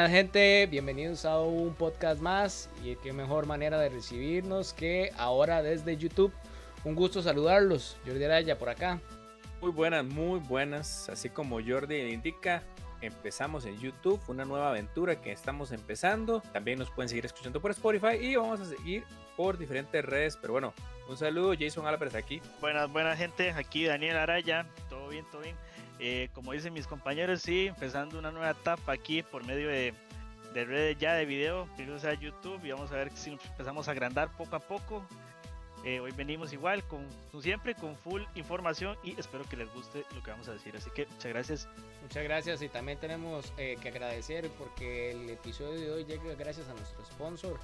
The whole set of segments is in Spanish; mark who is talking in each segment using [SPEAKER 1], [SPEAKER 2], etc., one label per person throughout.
[SPEAKER 1] Buenas gente, bienvenidos a un podcast más y qué mejor manera de recibirnos que ahora desde YouTube. Un gusto saludarlos, Jordi Araya por acá.
[SPEAKER 2] Muy buenas, muy buenas, así como Jordi indica, empezamos en YouTube, una nueva aventura que estamos empezando. También nos pueden seguir escuchando por Spotify y vamos a seguir por diferentes redes. Pero bueno, un saludo, Jason Álvarez aquí.
[SPEAKER 3] Buenas, buenas gente, aquí Daniel Araya, todo bien, todo bien. Eh, como dicen mis compañeros, sí, empezando una nueva etapa aquí por medio de, de redes ya de video, primero sea YouTube y vamos a ver si empezamos a agrandar poco a poco. Eh, hoy venimos igual, con, siempre, con full información y espero que les guste lo que vamos a decir. Así que muchas gracias.
[SPEAKER 1] Muchas gracias y también tenemos eh, que agradecer porque el episodio de hoy llega gracias a nuestro sponsor,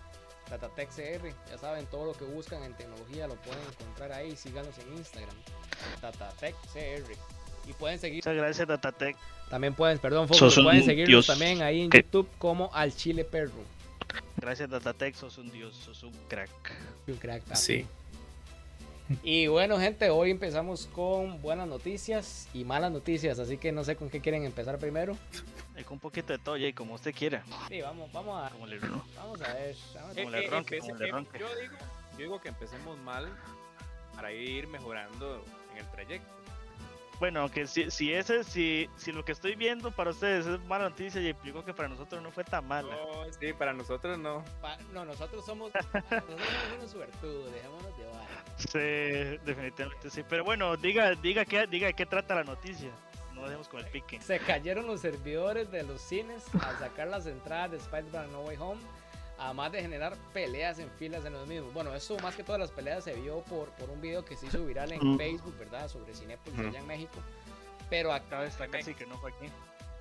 [SPEAKER 1] Datatech CR. Ya saben, todo lo que buscan en tecnología lo pueden encontrar ahí. Síganos en Instagram, Datatech CR. Y pueden seguir.
[SPEAKER 3] Muchas gracias, Datatec.
[SPEAKER 1] También pueden, perdón, Focus, pueden seguirnos también ahí en YouTube como al Chile Perro.
[SPEAKER 3] Gracias, Datatec, sos un dios, sos un crack.
[SPEAKER 1] Un crack,
[SPEAKER 2] Sí.
[SPEAKER 1] Y bueno, gente, hoy empezamos con buenas noticias y malas noticias, así que no sé con qué quieren empezar primero.
[SPEAKER 3] Eh, con un poquito de todo, y como usted quiera.
[SPEAKER 1] Sí, vamos, vamos a,
[SPEAKER 3] Como le,
[SPEAKER 1] vamos a ver. Vamos a
[SPEAKER 3] Como
[SPEAKER 1] ver.
[SPEAKER 3] le ronque, como le ronque.
[SPEAKER 2] yo, digo, yo digo que empecemos mal para ir mejorando en el trayecto.
[SPEAKER 3] Bueno, aunque si, si ese, si, si lo que estoy viendo para ustedes es mala noticia, y implico que para nosotros no fue tan mala.
[SPEAKER 2] No, sí, para nosotros no.
[SPEAKER 1] Pa- no, nosotros somos, nosotros somos unos suertudos, dejémonos llevar.
[SPEAKER 3] Sí, definitivamente sí. Pero bueno, diga, diga qué, diga de qué trata la noticia. No dejemos con el pique.
[SPEAKER 1] Se cayeron los servidores de los cines al sacar las entradas de Spider-Man No Way Home, además de generar peleas en filas en los mismos. Bueno, eso más que todas las peleas se vio por, por un video que se hizo viral en
[SPEAKER 3] Mm.
[SPEAKER 1] Facebook, ¿verdad? Sobre Cinepolis
[SPEAKER 2] Mm.
[SPEAKER 1] allá en México. Pero acá,
[SPEAKER 3] está casi que no fue aquí.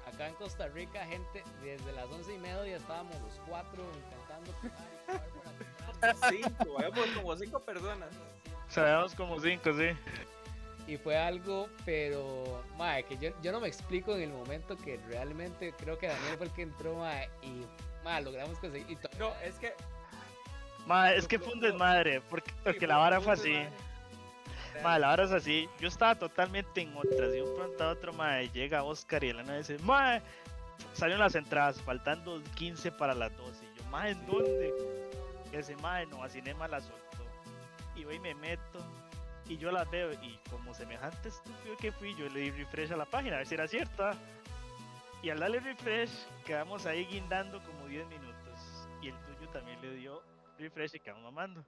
[SPEAKER 1] acá en Costa Rica, gente, desde las once y media estábamos los cuatro intentando.
[SPEAKER 2] Cinco, habíamos como cinco personas.
[SPEAKER 3] Sabemos como cinco, sí.
[SPEAKER 1] Y fue algo, pero, mae, que yo, yo no me explico en el momento que realmente creo que Daniel fue el que entró, mae, y, logramos conseguir. Y
[SPEAKER 2] No, es que.
[SPEAKER 3] Ma, es que fue un desmadre, porque, porque la vara fue así. Ma, la vara es así. Yo estaba totalmente en otras. De un pronto a otro, ma, llega Oscar y Elena dice, ma, salieron las entradas, faltando 15 para las 12. Y yo, ma, ¿en dónde? Y ese ma, no, a Cinema la soltó. Y voy y me meto. Y yo las veo. Y como semejante estúpido que fui, yo le di refresh a la página, a ver si era cierta. Y al darle refresh, quedamos ahí guindando como 10 minutos. Y el tuyo también le dio refresh y quedamos mamando.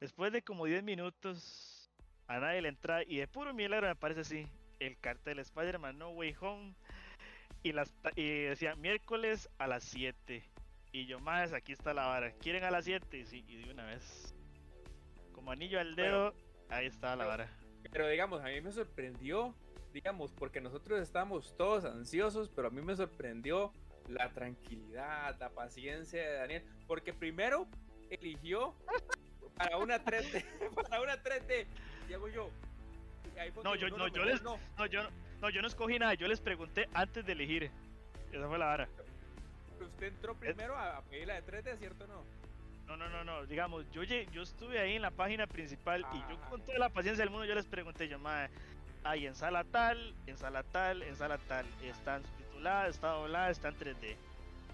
[SPEAKER 3] Después de como 10 minutos, a nadie le entra y de puro milagro me parece así, el cartel Spider-Man No Way Home y, las, y decía miércoles a las 7. Y yo más, aquí está la vara. ¿Quieren a las 7? Sí, y de una vez. Como anillo al dedo, ahí está la vara.
[SPEAKER 2] Pero digamos, a mí me sorprendió, digamos, porque nosotros estábamos todos ansiosos, pero a mí me sorprendió la tranquilidad, la paciencia de Daniel, porque primero eligió para una 3D, para una 3D, llego yo.
[SPEAKER 3] No, yo- no, yo les-
[SPEAKER 2] no.
[SPEAKER 3] No yo, no, yo no escogí nada, yo les pregunté antes de elegir. Esa fue la vara.
[SPEAKER 2] Usted entró primero a, a pedir la de 3D, ¿cierto o no?
[SPEAKER 3] No, no, no, no, digamos, yo, yo estuve ahí en la página principal y yo
[SPEAKER 2] Ah.
[SPEAKER 3] con toda la paciencia del mundo yo les pregunté, yo, madre, hay en sala tal, en sala tal, en sala tal, están subtituladas, está doblada, está en 3D.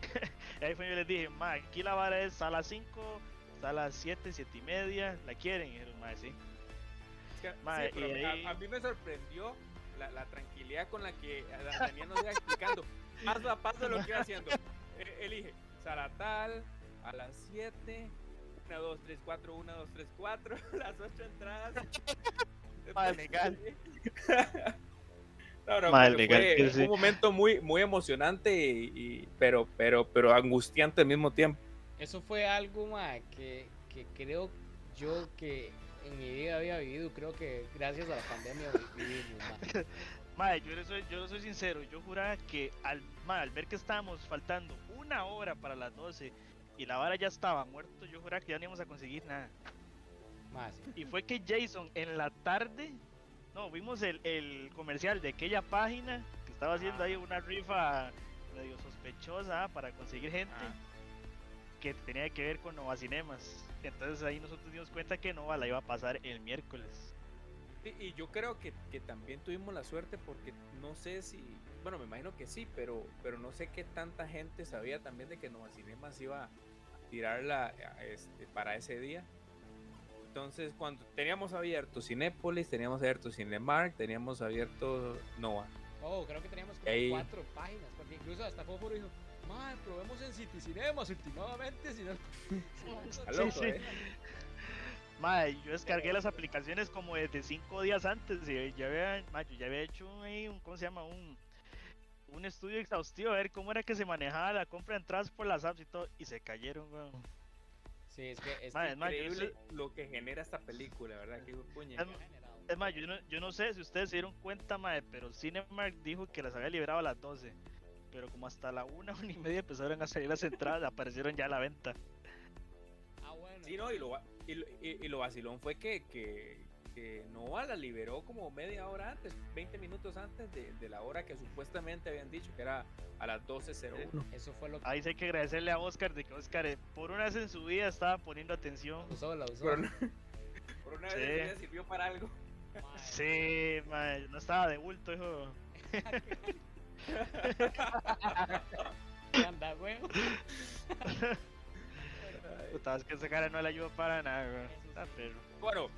[SPEAKER 3] y ahí fue yo les dije, madre, aquí la vara es sala 5, sala 7, 7 y media, ¿la quieren? Y dijeron, madre, sí.
[SPEAKER 2] Es que-
[SPEAKER 3] Mae,
[SPEAKER 2] sí, pero
[SPEAKER 3] y
[SPEAKER 2] a-
[SPEAKER 3] ahí-
[SPEAKER 2] a, mí me sorprendió la, la tranquilidad con la que a- Daniel nos iba explicando paso a paso lo que iba haciendo. Eh, Elige sala tal, a las 7, 1, 2, 3, 4, 1, 2, 3, 4, las 8 entradas.
[SPEAKER 3] Mae, legal.
[SPEAKER 2] No, no,
[SPEAKER 3] legal
[SPEAKER 2] fue
[SPEAKER 3] sí.
[SPEAKER 2] un momento muy, muy emocionante y, y- pero, pero, pero angustiante al mismo tiempo.
[SPEAKER 1] eso fue algo, mae, que, que creo yo que en mi vida había vivido, creo que gracias a la pandemia vi- vivimos, mae.
[SPEAKER 3] Madre, yo le soy, yo le soy sincero, yo juraba que al, mae, al ver que estábamos faltando una hora para las 12 y la vara ya estaba muerto, yo juraba que ya no íbamos a conseguir nada.
[SPEAKER 1] Sí.
[SPEAKER 3] Y fue que Jason en la tarde, no, vimos el, el comercial de aquella página que estaba haciendo ahí una rifa medio sospechosa ah, para conseguir gente
[SPEAKER 2] Ah.
[SPEAKER 3] que tenía que ver con Nova Cinemas. Entonces ahí nosotros dimos cuenta que Nova la iba a pasar el miércoles.
[SPEAKER 2] Y, y yo creo que, que también tuvimos la suerte porque no sé si bueno, me imagino que sí, pero, pero no sé qué tanta gente sabía también de que Nova Cinemas iba a tirarla este, para ese día. Entonces, cuando teníamos abierto Cinépolis, teníamos abierto Cinemark, teníamos abierto Nova.
[SPEAKER 1] Oh, creo que teníamos como
[SPEAKER 2] Ahí-
[SPEAKER 1] cuatro páginas, porque incluso hasta Fósforo dijo, madre, probemos en City Cinemas últimamente, si no...
[SPEAKER 3] Sí, sí.
[SPEAKER 2] ¿eh?
[SPEAKER 3] Yo descargué las aplicaciones como desde cinco días antes. Y ya había, mae, yo ya había hecho un- ¿cómo se llama? Un, un estudio exhaustivo a ver cómo era que se manejaba la compra de entradas por las apps y todo. Y se cayeron, weón.
[SPEAKER 1] Sí, es que... Es
[SPEAKER 3] Madre,
[SPEAKER 2] Increíble lo que genera esta película, ¿verdad? Que puña.
[SPEAKER 3] Es- Es más, yo no, yo no sé si ustedes se dieron cuenta, mae, pero Cinemark dijo que las había liberado a las 12. Pero como hasta la una, una y media empezaron a salir las entradas, aparecieron ya a la venta.
[SPEAKER 1] Ah, bueno.
[SPEAKER 2] Sí, no, y lo, y, lo- y- y lo vacilón fue que, que, que Nova la liberó como media hora antes, 20 minutos antes de, de la hora que supuestamente habían dicho, que era a las 12.01.
[SPEAKER 1] Eso fue lo que
[SPEAKER 3] Ahí sí hay que agradecerle a Oscar de que Oscar eh, por una vez en su vida estaba poniendo atención.
[SPEAKER 1] usó, la usó.
[SPEAKER 2] Pero no- por una vez
[SPEAKER 3] Sí.
[SPEAKER 2] día sirvió para algo.
[SPEAKER 3] Sí, no estaba de bulto, hijo.
[SPEAKER 1] ¿qué anda, güey?
[SPEAKER 3] Puta, es que esa cara no le ayudó para nada, weón. Ah, pero.
[SPEAKER 2] Bueno,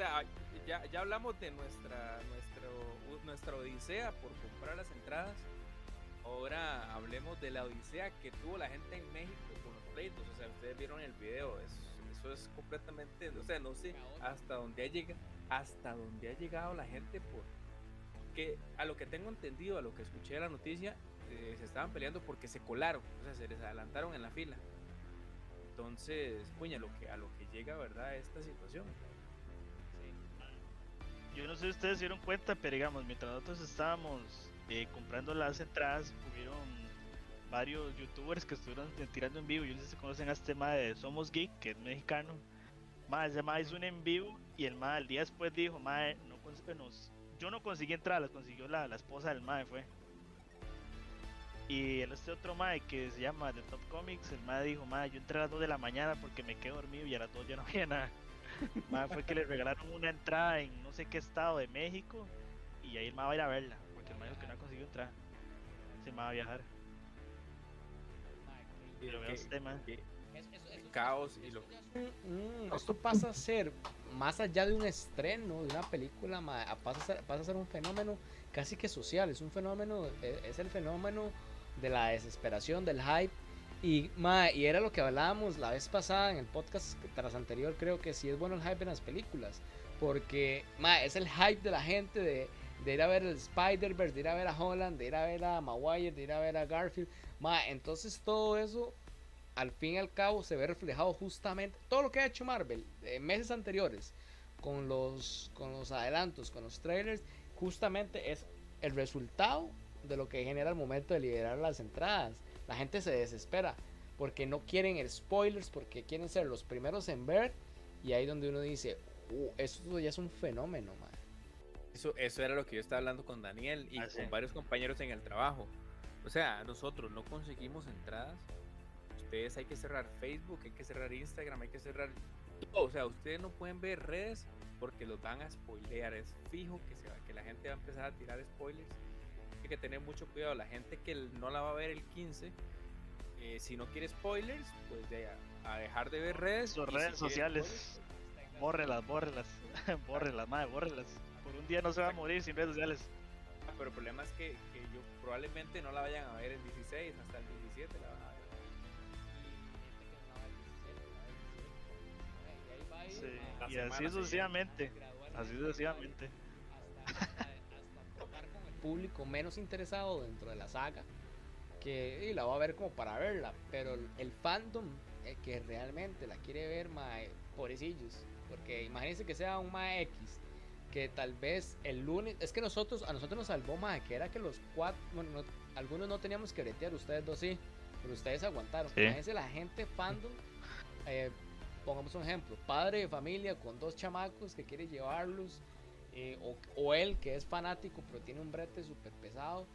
[SPEAKER 2] sea, ya, ya hablamos de nuestra, nuestro, nuestra odisea por comprar las entradas. Ahora hablemos de la odisea que tuvo la gente en México con los pleitos. O sea, ustedes vieron el video, es- eso es completamente, o sea, no sé hasta dónde ha llegado, hasta dónde ha llegado la gente por que a lo que tengo entendido, a lo que escuché de la noticia, eh, se estaban peleando porque se colaron, o sea, se les adelantaron en la fila. Entonces, puña, lo que a lo que llega, ¿verdad? Esta situación.
[SPEAKER 3] Yo no sé si ustedes se dieron cuenta, pero digamos, mientras nosotros estábamos eh, comprando las entradas, hubieron varios youtubers que estuvieron eh, tirando en vivo. Yo no sé si conocen a este ma de Somos Geek, que es mexicano. Ese ma hizo un en vivo y el ma el día después dijo, ma, no cons- bueno, yo no conseguí entradas, las consiguió la, la esposa del ma, fue. Y este otro mae que se llama The Top Comics, el mae dijo, mae, yo entré a las 2 de la mañana porque me quedé dormido y a las 2 ya no había nada. Fue que le regalaron una entrada en no sé qué estado de México y ahí el mae va a ir a verla, porque el mae dijo que no ha conseguido entrar. Se va a viajar.
[SPEAKER 1] Mae.
[SPEAKER 2] que-
[SPEAKER 1] Eso- eso- eso-
[SPEAKER 2] caos y lo-
[SPEAKER 1] es mm, esto pasa a ser más allá de un estreno de una película ma, pasa a ser, pasa a ser un fenómeno casi que social es un fenómeno e- es el fenómeno de la desesperación del hype y ma, y era lo que hablábamos la vez pasada en el podcast tras anterior creo que sí es bueno el hype en las películas porque ma, es el hype de la gente de, de ir a ver el Spider-Verse, de ir a ver a Holland, de ir a ver a Maguire, de ir a ver a Garfield. Ma, entonces todo eso al fin y al cabo se ve reflejado justamente todo lo que ha hecho Marvel en meses anteriores con los con los adelantos, con los trailers, justamente es el resultado de lo que genera al momento de liberar las entradas. La gente se desespera porque no quieren spoilers, porque quieren ser los primeros en ver y ahí donde uno dice, "Uh, esto ya es un fenómeno, man.
[SPEAKER 2] Eso, eso era lo que yo estaba hablando con Daniel y
[SPEAKER 3] Ah, sí.
[SPEAKER 2] con varios compañeros en el trabajo. O sea, nosotros no conseguimos entradas. Ustedes hay que cerrar Facebook, hay que cerrar Instagram, hay que cerrar todo. O sea, ustedes no pueden ver redes porque los van a spoilear. Es fijo que, se va, que la gente va a empezar a tirar spoilers. Que tener mucho cuidado. La gente que no la va a ver el 15, eh, si no quiere spoilers, pues de a, a dejar de ver redes.
[SPEAKER 3] Sus
[SPEAKER 2] si
[SPEAKER 3] redes
[SPEAKER 2] quiere
[SPEAKER 3] sociales.
[SPEAKER 2] spoilers,
[SPEAKER 3] Bórrelas, bórrelas. bórrelas, madre, bórrelas. Por un día no se va a morir sin redes sociales.
[SPEAKER 2] Ah, Pero el problema es que, que yo probablemente no la vayan a ver el 16, hasta el 17 la van a ver.
[SPEAKER 3] Sí, y así sucesivamente. Así sucesivamente.
[SPEAKER 1] hasta, hasta, hasta tocar con el público menos interesado dentro de la saga que y la va a ver como para verla pero el, fandom eh, que realmente la quiere ver mae, pobrecillos porque imagínense que sea un mae X que tal vez el lunes es que nosotros a nosotros nos salvó mae que era que los cuatro bueno no- algunos no teníamos que bretear ustedes dos sí pero ustedes aguantaron
[SPEAKER 3] Sí.
[SPEAKER 1] imagínense la gente fandom eh, pongamos un ejemplo padre de familia con dos chamacos que quiere llevarlos eh, o, o él que es fanático pero tiene un brete súper pesado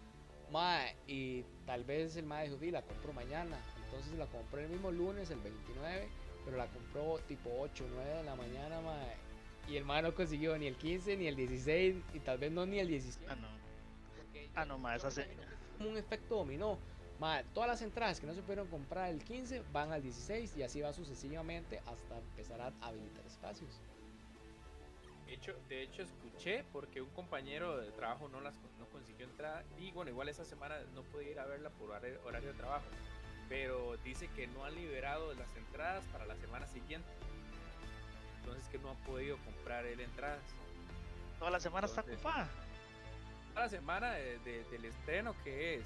[SPEAKER 1] mae, y tal vez el mae dijo "Di, la compro mañana entonces la compró el mismo lunes el 29 pero la compró tipo 8 9 de la mañana mae, y el mae no consiguió ni el 15 ni el 16 y tal vez no ni el 17
[SPEAKER 3] Ah, no. ah, no, más, esa
[SPEAKER 1] Como un efecto dominó. Ma, todas las entradas que no se pudieron comprar el 15 van al 16 y así va sucesivamente hasta empezar a habilitar espacios.
[SPEAKER 2] De hecho, de hecho escuché porque un compañero de trabajo no las no consiguió entrada y bueno, igual esa semana no pude ir a verla por horario de trabajo, pero dice que no han liberado las entradas para la semana siguiente. Entonces que no ha podido comprar él entradas.
[SPEAKER 3] Toda la semana está ocupada.
[SPEAKER 2] Toda la semana del estreno que es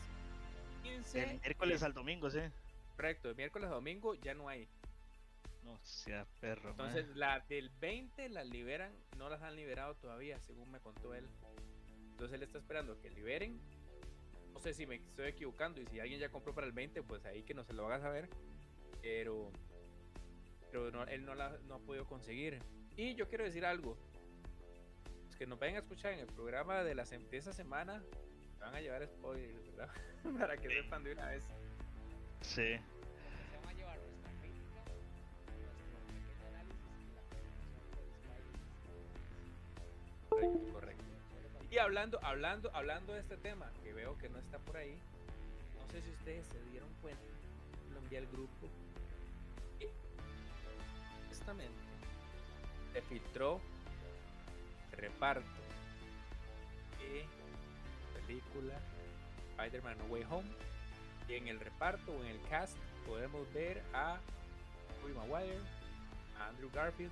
[SPEAKER 3] 15. El miércoles al domingo, sí.
[SPEAKER 2] Correcto, de miércoles a domingo ya no hay.
[SPEAKER 3] No sea perro.
[SPEAKER 2] Entonces, la del 20 la liberan, no las han liberado todavía, según me contó él. Entonces, él está esperando que liberen. No sé si me estoy equivocando y si alguien ya compró para el 20, pues ahí que no se lo haga saber. Pero, pero él no, la, no ha podido conseguir. Y yo quiero decir algo. Los que nos vayan a escuchar en el programa de, la, de esa semana, van a llevar spoilers, ¿verdad? Para que sepan de una vez.
[SPEAKER 3] Sí.
[SPEAKER 2] Correcto, correcto. Y hablando, hablando, hablando de este tema, que veo que no está por ahí, no sé si ustedes se dieron cuenta, lo envié al grupo. Justamente se filtró reparto de película Spider-Man No Way Home. Y en el reparto o en el cast podemos ver a Tobey Maguire, a Andrew Garfield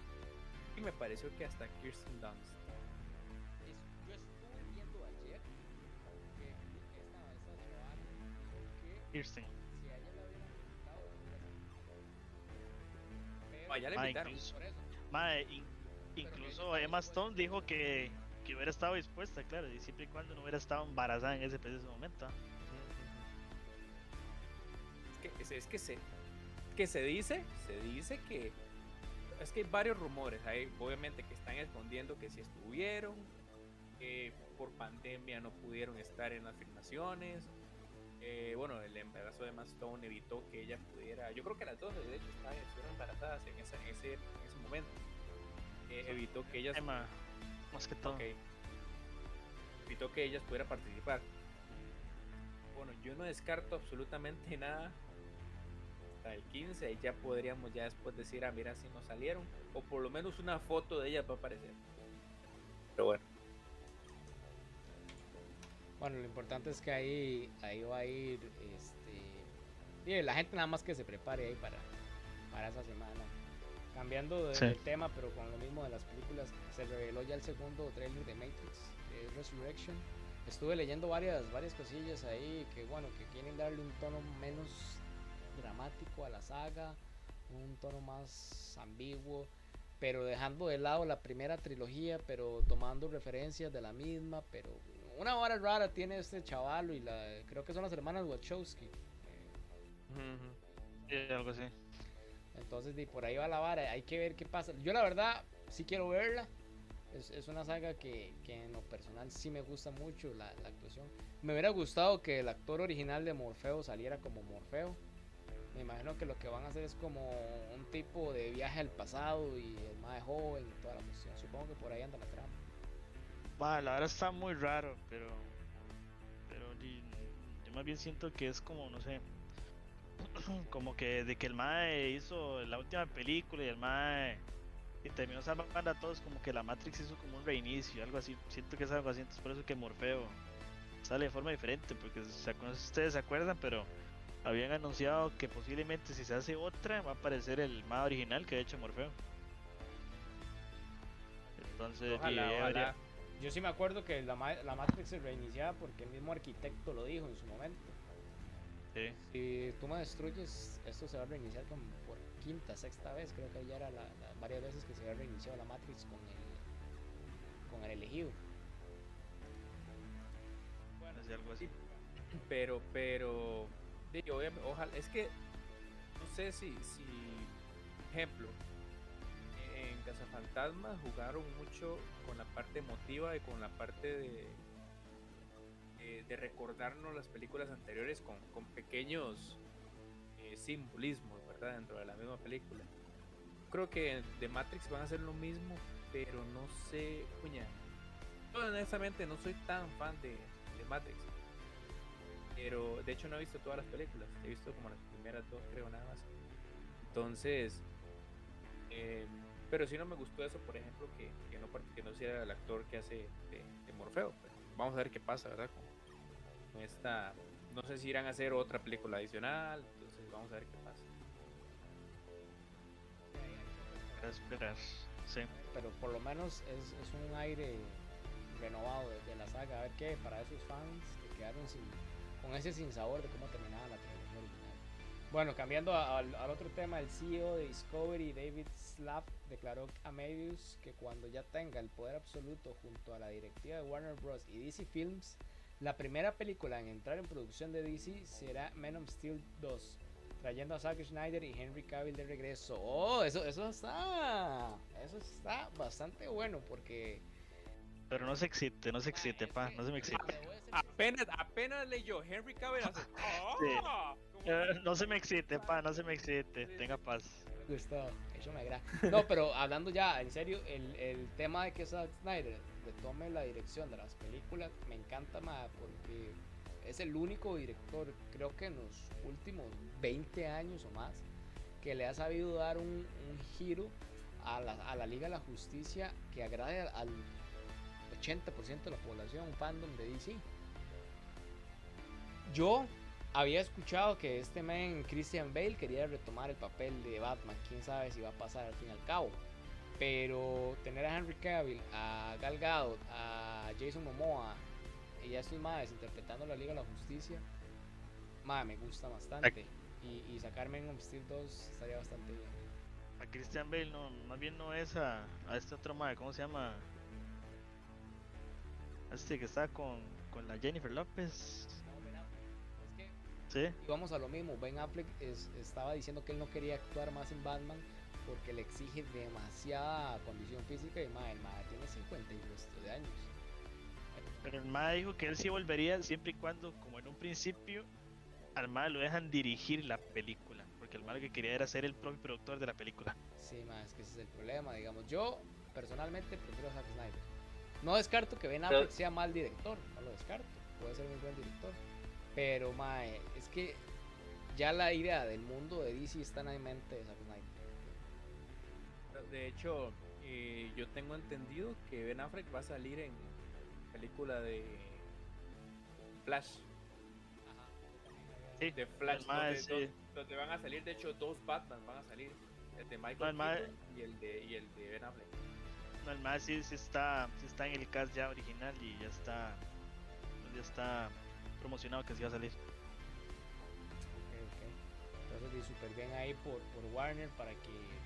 [SPEAKER 2] y me pareció que hasta Kirsten Dunst.
[SPEAKER 3] Kirsten.
[SPEAKER 1] si a ella la hubieran invitado,
[SPEAKER 2] Pero, ya le invitaron.
[SPEAKER 3] Incluso, in, incluso Emma Stone dijo que que hubiera estado dispuesta, claro, y siempre y cuando no hubiera estado embarazada en ese preciso momento.
[SPEAKER 2] Es que, es que se, que se dice, se dice que es que hay varios rumores, hay obviamente que están escondiendo que si estuvieron, que por pandemia no pudieron estar en las filmaciones. Eh, bueno, el embarazo de Stone evitó que ella pudiera. Yo creo que las dos, de hecho, estuvieron embarazadas en, ese, en ese momento. Eh, evitó que ellas
[SPEAKER 3] más que todo.
[SPEAKER 2] Evitó que ellas pudieran participar. Bueno, yo no descarto absolutamente nada. Hasta el 15 ya podríamos ya después decir, ah, mira si no salieron. O por lo menos una foto de ellas va a aparecer. Pero bueno.
[SPEAKER 1] Bueno, lo importante es que ahí, ahí va a ir, este, la gente nada más que se prepare ahí para, para esa semana. Cambiando de, tema, pero con lo mismo de las películas, se reveló ya el segundo trailer de Matrix, Resurrection. Estuve leyendo varias, varias cosillas ahí que, bueno, que quieren darle un tono menos dramático a la saga, un tono más ambiguo, pero dejando de lado la primera trilogía, pero tomando referencias de la misma, pero una hora rara tiene este chaval y la creo que son las hermanas Wachowski.
[SPEAKER 3] algo así.
[SPEAKER 1] Entonces, de por ahí va la vara, hay que ver qué pasa. Yo la verdad sí quiero verla. Es, es una saga que, que, en lo personal sí me gusta mucho la, la, actuación. Me hubiera gustado que el actor original de Morfeo saliera como Morfeo. Me imagino que lo que van a hacer es como un tipo de viaje al pasado y el más joven y toda la cuestión. Supongo que por ahí anda la trama.
[SPEAKER 3] Va, la verdad está muy raro, pero. Pero yo más bien siento que es como, no sé como que de que el Mae hizo la última película y el Mae y terminó salvando a todos, como que la Matrix hizo como un reinicio, algo así. Siento que es algo así, entonces por eso que Morfeo sale de forma diferente, porque no sé si ustedes se acuerdan, pero habían anunciado que posiblemente si se hace otra va a aparecer el Mae original que ha hecho Morfeo. Entonces,
[SPEAKER 1] yo sí me acuerdo que la, la Matrix se reiniciaba porque el mismo arquitecto lo dijo en su momento. Si tú me destruyes, esto se va a reiniciar como por quinta, sexta vez. Creo que ya era la, varias veces que se había reiniciado la Matrix con el, con el elegido.
[SPEAKER 2] Bueno, es algo así. Pero, pero, digo, ojalá, es que no sé si, si, ejemplo, Fantasma jugaron mucho con la parte emotiva y con la parte de de recordarnos las películas anteriores con, pequeños eh, simbolismos, ¿verdad? Dentro de la misma película. Creo que de Matrix van a hacer lo mismo, pero no sé, honestamente no soy tan fan de, de Matrix. Pero de hecho no he visto todas las películas, he visto como las primeras dos, creo, nada más. Entonces, eh, pero si no me gustó eso, por ejemplo, que, que no, que no sea el actor que hace de, de Morfeo. Pues, vamos a ver qué pasa, ¿verdad? Con, con esta, no sé si irán a hacer otra película adicional, entonces vamos a ver qué pasa.
[SPEAKER 3] A esperar, sí.
[SPEAKER 1] Pero por lo menos es, es un aire renovado de, de la saga. A ver qué para esos fans que quedaron sin, con ese sinsabor de cómo terminaba la original. Bueno, cambiando a- al, al otro tema, el CEO de Discovery, David Slapp, declaró a Medius que cuando ya tenga el poder absoluto junto a la directiva de Warner Bros. y DC Films, la primera película en entrar en producción de DC será Man of Steel 2, trayendo a Zack Snyder y Henry Cavill de regreso. Oh, eso, eso está, eso está bastante bueno porque
[SPEAKER 3] Pero no se excite, no se excite, pa, no se me excite.
[SPEAKER 2] Apenas, apenas leyó Henry Cavill hace. ¡Ah! Como-
[SPEAKER 3] Eh, no se me excite, pa, no se me excite, tenga paz.
[SPEAKER 1] Gustavo, eso me agrada. No, pero hablando ya, en serio, el, el tema de que Zack Snyder retome la dirección de las películas me encanta más porque es el único director, creo que en los últimos 20 años o más, que le ha sabido dar un, giro a la, a la Liga de la Justicia que agrade al 80% de la población, un fandom de DC. Yo había escuchado que este man Christian Bale quería retomar el papel de Batman. Quién sabe si va a pasar al fin y al cabo. Pero tener a Henry Cavill, a Gal Gadot, a Jason Momoa y a estos madres interpretando la Liga de la Justicia, madre, me gusta bastante. Y, y sacar Man of Steel 2 estaría bastante bien.
[SPEAKER 3] A Christian Bale no, más bien no es a, a este otro madre, ¿cómo se llama? Este que está con, con la Jennifer López. Sí,
[SPEAKER 1] Y vamos a lo mismo, Ben Affleck es- estaba diciendo que él no quería actuar más en Batman porque le exige demasiada condición física y madre, el madre tiene 50 y resto de años.
[SPEAKER 3] pero el madre dijo que él sí volvería siempre y cuando, como en un principio, al madre lo dejan dirigir la película. Porque el madre que quería era ser el propio productor de la película.
[SPEAKER 1] Sí, madre, es que ese es el problema, digamos. Yo personalmente prefiero a Zack Snyder. No descarto que Ben
[SPEAKER 2] Pero-
[SPEAKER 1] Affleck sea mal director, no lo descarto, puede ser muy buen director. Pero madre, es que ya la idea del mundo de DC está en la mente de Zack Snyder.
[SPEAKER 2] De hecho, eh, yo tengo entendido que Ben Affleck va a salir en película de Flash.
[SPEAKER 3] Sí,
[SPEAKER 2] De Flash,
[SPEAKER 3] mae,
[SPEAKER 2] donde,
[SPEAKER 3] sí.
[SPEAKER 2] donde- donde van a salir, de hecho, dos Batman van a salir. El de Michael
[SPEAKER 3] mae-
[SPEAKER 2] Keaton y el de, y el de Ben Affleck.
[SPEAKER 3] No, el madre sí, sí está, sí está en el cast ya original y ya está, ya está promocionado que sí va a salir.
[SPEAKER 1] Ok, ok. Entonces, súper bien ahí por, por Warner para que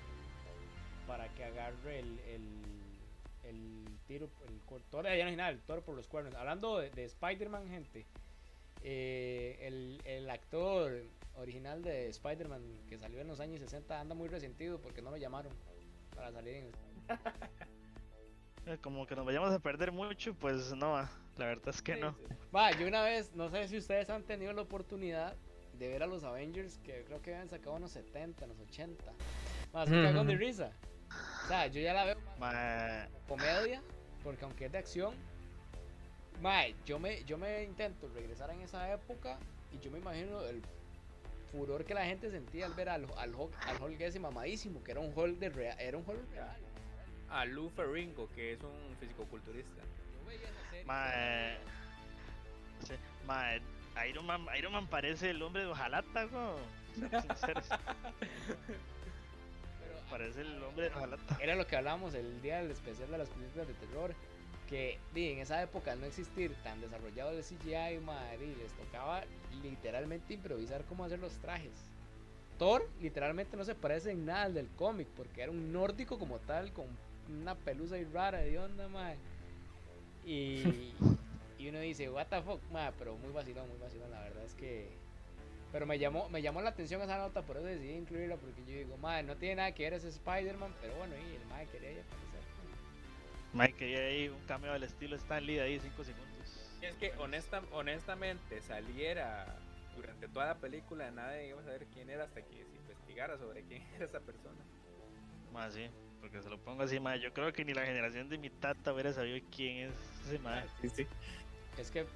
[SPEAKER 1] para que agarre el, el, el tiro, el toro, ya original, el toro por los cuernos. Hablando de, de Spider-Man, gente, eh, el, el actor original de Spider-Man que salió en los años 60 anda muy resentido porque no lo llamaron para salir en
[SPEAKER 3] Eh, Como que nos vayamos a perder mucho, pues no, ah, la verdad es que
[SPEAKER 2] Sí,
[SPEAKER 3] no.
[SPEAKER 2] sí.
[SPEAKER 1] Va, yo una vez, no sé si ustedes han tenido la oportunidad de ver a los Avengers, que creo que habían sacado en los 70, en los 80. Más que cagón de risa. O sea, yo ya la veo
[SPEAKER 3] Ma-
[SPEAKER 1] comedia, porque aunque es de acción, mae, yo me, yo me intento regresar en esa época y yo me imagino el furor que la gente sentía al ver al, al, Hulk, al Hulk ese mamadísimo, que era un Hulk de real, era un Hulk real.
[SPEAKER 2] A Lou Ferringo, que es un fisicoculturista.
[SPEAKER 1] Yo veía esa serie,
[SPEAKER 3] ma- sí, ma- Iron Man, Iron Man parece el hombre de Ojalata, ¿no? Sinceros,
[SPEAKER 1] pero
[SPEAKER 3] parece el hombre de Ojalata.
[SPEAKER 1] era lo que hablamos el día del especial de las películas de terror. Que en esa época al no existir tan desarrollado el CGI, madre, y les tocaba literalmente improvisar cómo hacer los trajes. Thor literalmente no se parece en nada al del cómic, porque era un nórdico como tal, con una pelusa y rara de onda, madre. Y, y uno dice, what the fuck, madre, pero muy vacilón, muy vacilón, la verdad es que... Pero me llamó, me llamó la atención esa nota, por eso decidí incluirla, porque yo digo, madre, no tiene nada que ver ese Spider-Man, pero bueno, y el madre quería ahí aparecer.
[SPEAKER 3] Mike quería ahí un cameo al estilo Stan Lee de ahí 5 segundos.
[SPEAKER 2] Es que honesta, honestamente saliera durante toda la película, nadie iba a saber quién era hasta que se investigara sobre quién era esa persona.
[SPEAKER 3] Más sí, porque se lo pongo así, ma, yo creo que ni la generación de mi tata hubiera sabido quién es ese ma.
[SPEAKER 2] Sí, sí.
[SPEAKER 1] Es que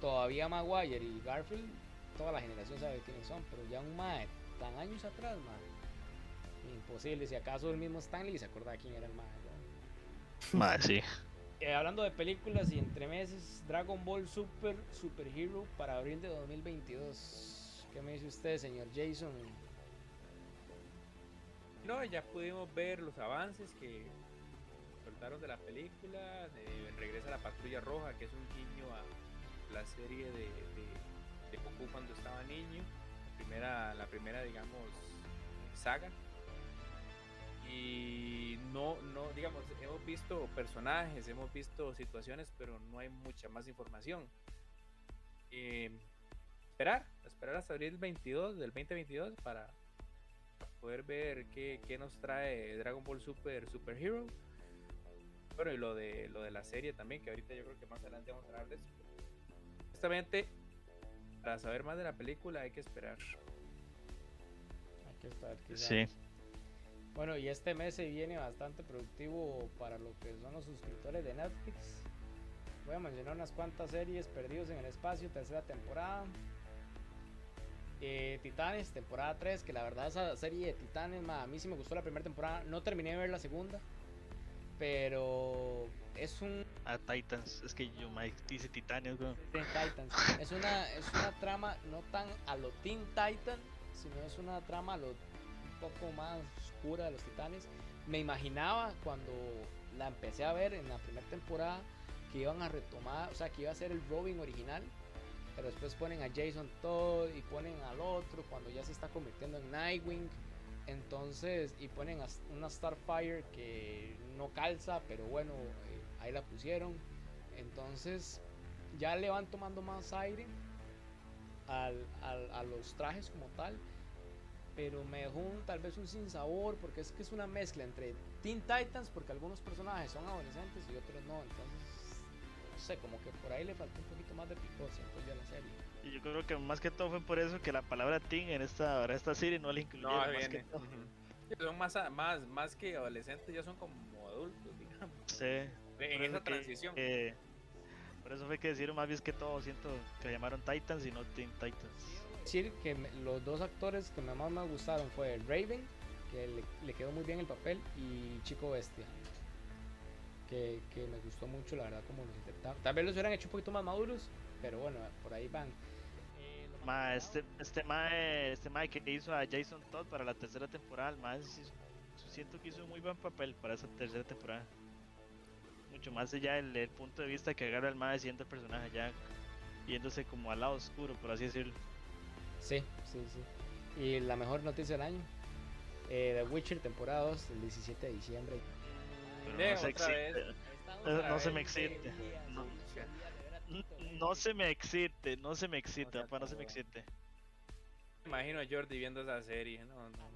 [SPEAKER 1] todavía Maguire y Garfield, toda la generación sabe quiénes son, pero ya un mae tan años atrás, mae. Imposible, si acaso el mismo Stanley se acordaba quién era el mae. ¿no?
[SPEAKER 3] Sí.
[SPEAKER 1] Eh, hablando de películas y entre meses, Dragon Ball Super Super Hero para abril de 2022. ¿Qué me dice usted, señor Jason?
[SPEAKER 2] No, ya pudimos ver los avances que soltaron de la película. de- regresa la Patrulla Roja, que es un guiño a la serie de, de, de Goku cuando estaba niño. La primera, la primera digamos, saga. Y no, no, digamos, hemos visto personajes, hemos visto situaciones, pero no hay mucha más información. Eh, esperar, esperar hasta abril 22 del 2022 para poder ver qué, qué nos trae Dragon Ball Super Super Hero. Bueno, y lo de lo de la serie también, que ahorita yo creo que más adelante vamos a hablar de eso. Honestamente, para saber más de la película hay que esperar.
[SPEAKER 1] Hay que estar quizá.
[SPEAKER 3] Sí.
[SPEAKER 1] Bueno, y este mes se viene bastante productivo para lo que son los suscriptores de Netflix. Voy a mencionar unas cuantas series Perdidos en el Espacio, tercera temporada. Eh, Titanes, temporada 3, que la verdad esa serie de Titanes, ma, a mí sí me gustó la primera temporada, no terminé de ver la segunda, pero es un
[SPEAKER 3] A Titans. Es que yo, Mike, dice weón.
[SPEAKER 1] Teen Titans. Es una, es una trama no tan a lo Teen Titan, sino es una trama a lo un poco más oscura de los titanes. Me imaginaba cuando la empecé a ver en la primera temporada que iban a retomar, o sea, que iba a ser el Robin original, pero después ponen a Jason Todd y ponen al otro cuando ya se está convirtiendo en Nightwing. Entonces, y ponen una Starfire que no calza, pero bueno, eh, ahí la pusieron. Entonces, ya le van tomando más aire al- al- a los trajes como tal. Pero me dejó un- tal vez un sinsabor porque es que es una mezcla entre Teen Titans, porque algunos personajes son adolescentes y otros no. Entonces, no sé, como que por ahí le faltó un poquito más de picor, siento yo a la serie.
[SPEAKER 3] Y yo creo que más que todo fue por eso que la palabra teen en esta, en esta serie no la incluyeron.
[SPEAKER 2] No,
[SPEAKER 3] más
[SPEAKER 2] viene.
[SPEAKER 3] que todo.
[SPEAKER 2] Son más, a- más, más que adolescentes, ya son como adultos, digamos.
[SPEAKER 3] Sí.
[SPEAKER 2] En
[SPEAKER 3] por
[SPEAKER 2] esa
[SPEAKER 3] que-
[SPEAKER 2] transición.
[SPEAKER 3] que- por eso fue que decidieron más bien que todo, siento que llamaron Titans y no Teen Titans.
[SPEAKER 1] decir que me- los dos actores que me- más me gustaron fue Raven, que le, le quedó muy bien el papel, y Chico Bestia, que, que me gustó mucho, la verdad, como los interpretaron. Tal vez los hubieran hecho un poquito más maduros, pero bueno, por ahí van. Eh,
[SPEAKER 3] Ma,
[SPEAKER 1] más
[SPEAKER 3] este, este mae, este mae que hizo a Jason Todd para la tercera temporada, sí- siento que hizo un muy buen papel para esa tercera temporada. Mucho más allá del, del punto de vista que agarra el mae siendo el personaje ya yéndose como al lado oscuro, por así decirlo.
[SPEAKER 1] Sí, sí, sí. Y la mejor noticia del año. eh, The Witcher temporada 2, el 17 de diciembre.
[SPEAKER 3] Pero no se
[SPEAKER 2] otra vez.
[SPEAKER 3] excite. No se me excite. No, no se me excite, no se me excite,
[SPEAKER 1] sea,
[SPEAKER 3] papá, no se me excite.
[SPEAKER 2] Me imagino a Jordi viendo esa serie, no, no.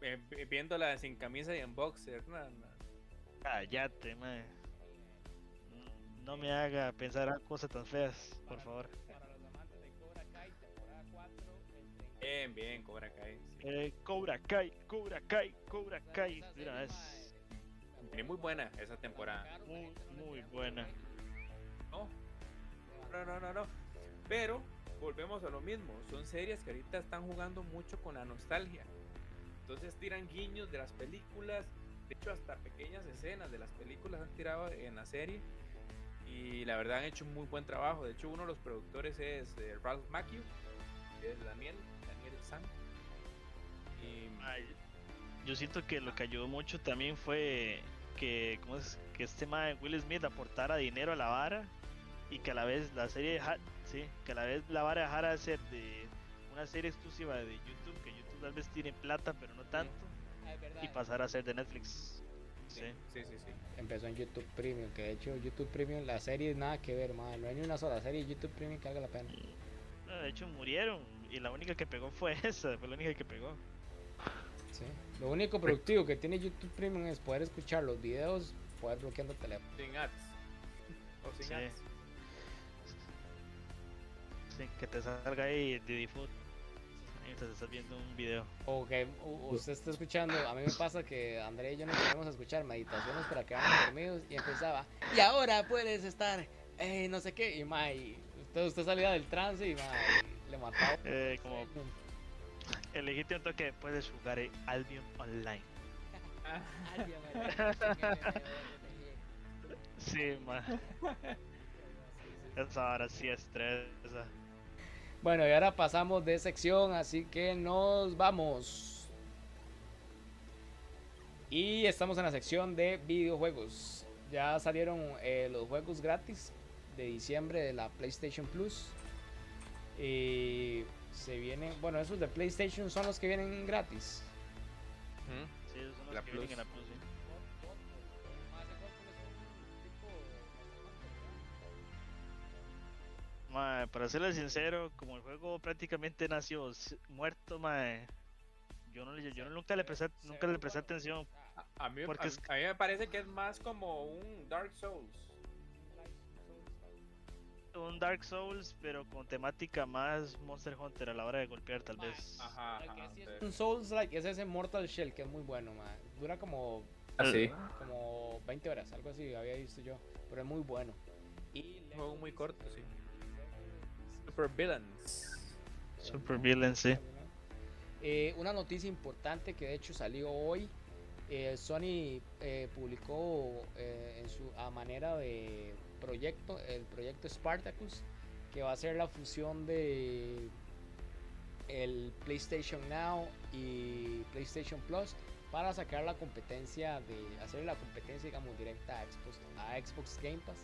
[SPEAKER 2] Eh, vi- viéndola sin camisa y en boxer, no, no.
[SPEAKER 3] Cállate. No me haga pensar en cosas tan feas, por favor.
[SPEAKER 1] Para los amantes de Cobra Kai, temporada 4, el
[SPEAKER 2] Bien, bien, Cobra Kai.
[SPEAKER 3] Eh, Cobra Kai, Cobra Kai, Cobra Kai. Vez.
[SPEAKER 2] Y muy buena esa temporada.
[SPEAKER 3] Muy, muy buena.
[SPEAKER 2] No, no, no, no, no. Pero volvemos a lo mismo. Son series que ahorita están jugando mucho con la nostalgia. Entonces tiran guiños de las películas. De hecho, hasta pequeñas escenas de las películas han tirado en la serie. Y la verdad han hecho un muy buen trabajo. De hecho, uno de los productores es eh, Ralph Macchio, que es Daniel, Daniel San. Y
[SPEAKER 3] Ay, yo siento que lo que ayudó mucho también fue que, ¿cómo es? que este mae Will Smith aportara dinero a la vara y que a la vez la serie deja- sí, que a la vez la vara dejara de ser de una serie exclusiva de YouTube, que YouTube tal vez tiene plata pero no tanto, y pasara a ser de Netflix. Sí.
[SPEAKER 2] sí, sí, sí.
[SPEAKER 1] Empezó en YouTube Premium, que de hecho YouTube Premium, la serie nada que ver, madre. No hay ni una sola serie de YouTube Premium que valga la pena.
[SPEAKER 3] No, de hecho murieron y la única que pegó fue esa, fue la única que pegó.
[SPEAKER 1] Lo único productivo que tiene YouTube Premium es poder escuchar los videos, poder bloqueando el teléfono.
[SPEAKER 2] Sin ads. O sin
[SPEAKER 3] Sí.
[SPEAKER 2] ads.
[SPEAKER 3] Sí, que te salga ahí de default mientras estás viendo un video.
[SPEAKER 1] O que usted está escuchando, a mí me pasa que André y yo nos ponemos a escuchar meditaciones para quedarnos dormidos y empezaba. Y ahora puedes estar eh, no sé qué, y ma, y entonces usted salía del trance y ma, y le mataba.
[SPEAKER 3] Eh, como el legítimo toque puedes jugar en Albion Online. Sí, ma. Esa hora sí estresa.
[SPEAKER 1] Bueno, y ahora pasamos de sección, así que nos vamos. Y estamos en la sección de videojuegos. Ya salieron eh, los juegos gratis de diciembre de la PlayStation Plus. Y se vienen, bueno, esos de PlayStation son los que vienen gratis.
[SPEAKER 3] Sí, esos son los
[SPEAKER 2] La
[SPEAKER 3] que vienen
[SPEAKER 2] Plus.
[SPEAKER 3] en la Plus, sí. Mae, para serle sincero, como el juego prácticamente nació muerto, mae, yo no le, yo nunca le presté, nunca le presté atención.
[SPEAKER 2] A, a mí,
[SPEAKER 3] Porque
[SPEAKER 2] a-
[SPEAKER 3] es-
[SPEAKER 2] a mí me parece que es más como un Dark Souls.
[SPEAKER 3] Un Dark Souls, pero con temática más Monster Hunter a la hora de golpear, tal vez.
[SPEAKER 2] Ajá,
[SPEAKER 1] que
[SPEAKER 2] ajá,
[SPEAKER 1] sí
[SPEAKER 2] sí.
[SPEAKER 1] es un Souls like es ese Mortal Shell que es muy bueno, ma. Dura como
[SPEAKER 2] Ah, sí.
[SPEAKER 1] como 20 horas, algo así había visto yo, pero es muy bueno. Y
[SPEAKER 2] Un juego muy corto, sí. Super Villains.
[SPEAKER 3] Super Villain, sí.
[SPEAKER 1] Eh, una noticia importante que de hecho salió hoy. eh, Sony eh, publicó eh, en su a manera de proyecto el proyecto Spartacus que va a ser la fusión de el PlayStation Now y PlayStation Plus para sacar la competencia de hacer la competencia digamos directa a Xbox, a Xbox Game Pass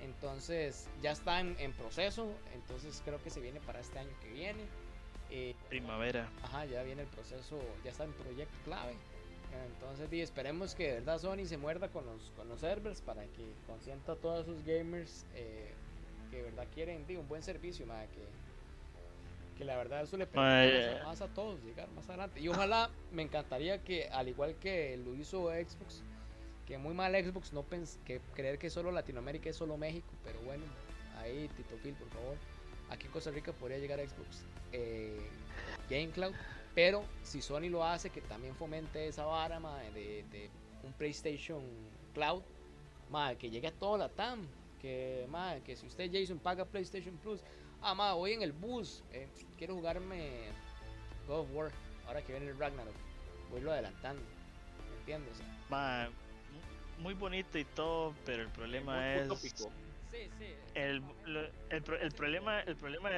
[SPEAKER 1] entonces ya está en, en proceso entonces creo que se viene para este año que viene Eh,
[SPEAKER 3] Primavera.
[SPEAKER 1] Ajá, ya viene el proceso, ya está en proyecto clave. Entonces, di, esperemos que de verdad Sony se muerda con los, con los servers para que consienta a todos sus gamers eh, que de verdad quieren un buen servicio, ma, que, que la verdad eso le permite más, a- a todos llegar más adelante. Y ojalá, me encantaría que, al igual que lo hizo Xbox, que muy mal Xbox no pens que creer que solo Latinoamérica es solo México, pero bueno, ahí Tito Phil, por favor. Aquí en Costa Rica podría llegar Xbox eh, Game Cloud, pero si Sony lo hace, que también fomente esa vara de, de un PlayStation Cloud, ma, que llegue a toda la TAM. Que, ma, que si usted Jason paga PlayStation Plus, ah, ma, voy en el bus, eh, quiero jugarme God of War, ahora que viene el Ragnarok, voy lo adelantando, ¿me entiendes? O sea,
[SPEAKER 3] Ma, mu- muy bonito y todo, pero el problema
[SPEAKER 2] Muy
[SPEAKER 3] es
[SPEAKER 2] utópico.
[SPEAKER 1] sí, sí,
[SPEAKER 3] el, lo- el, pro- el problema el problema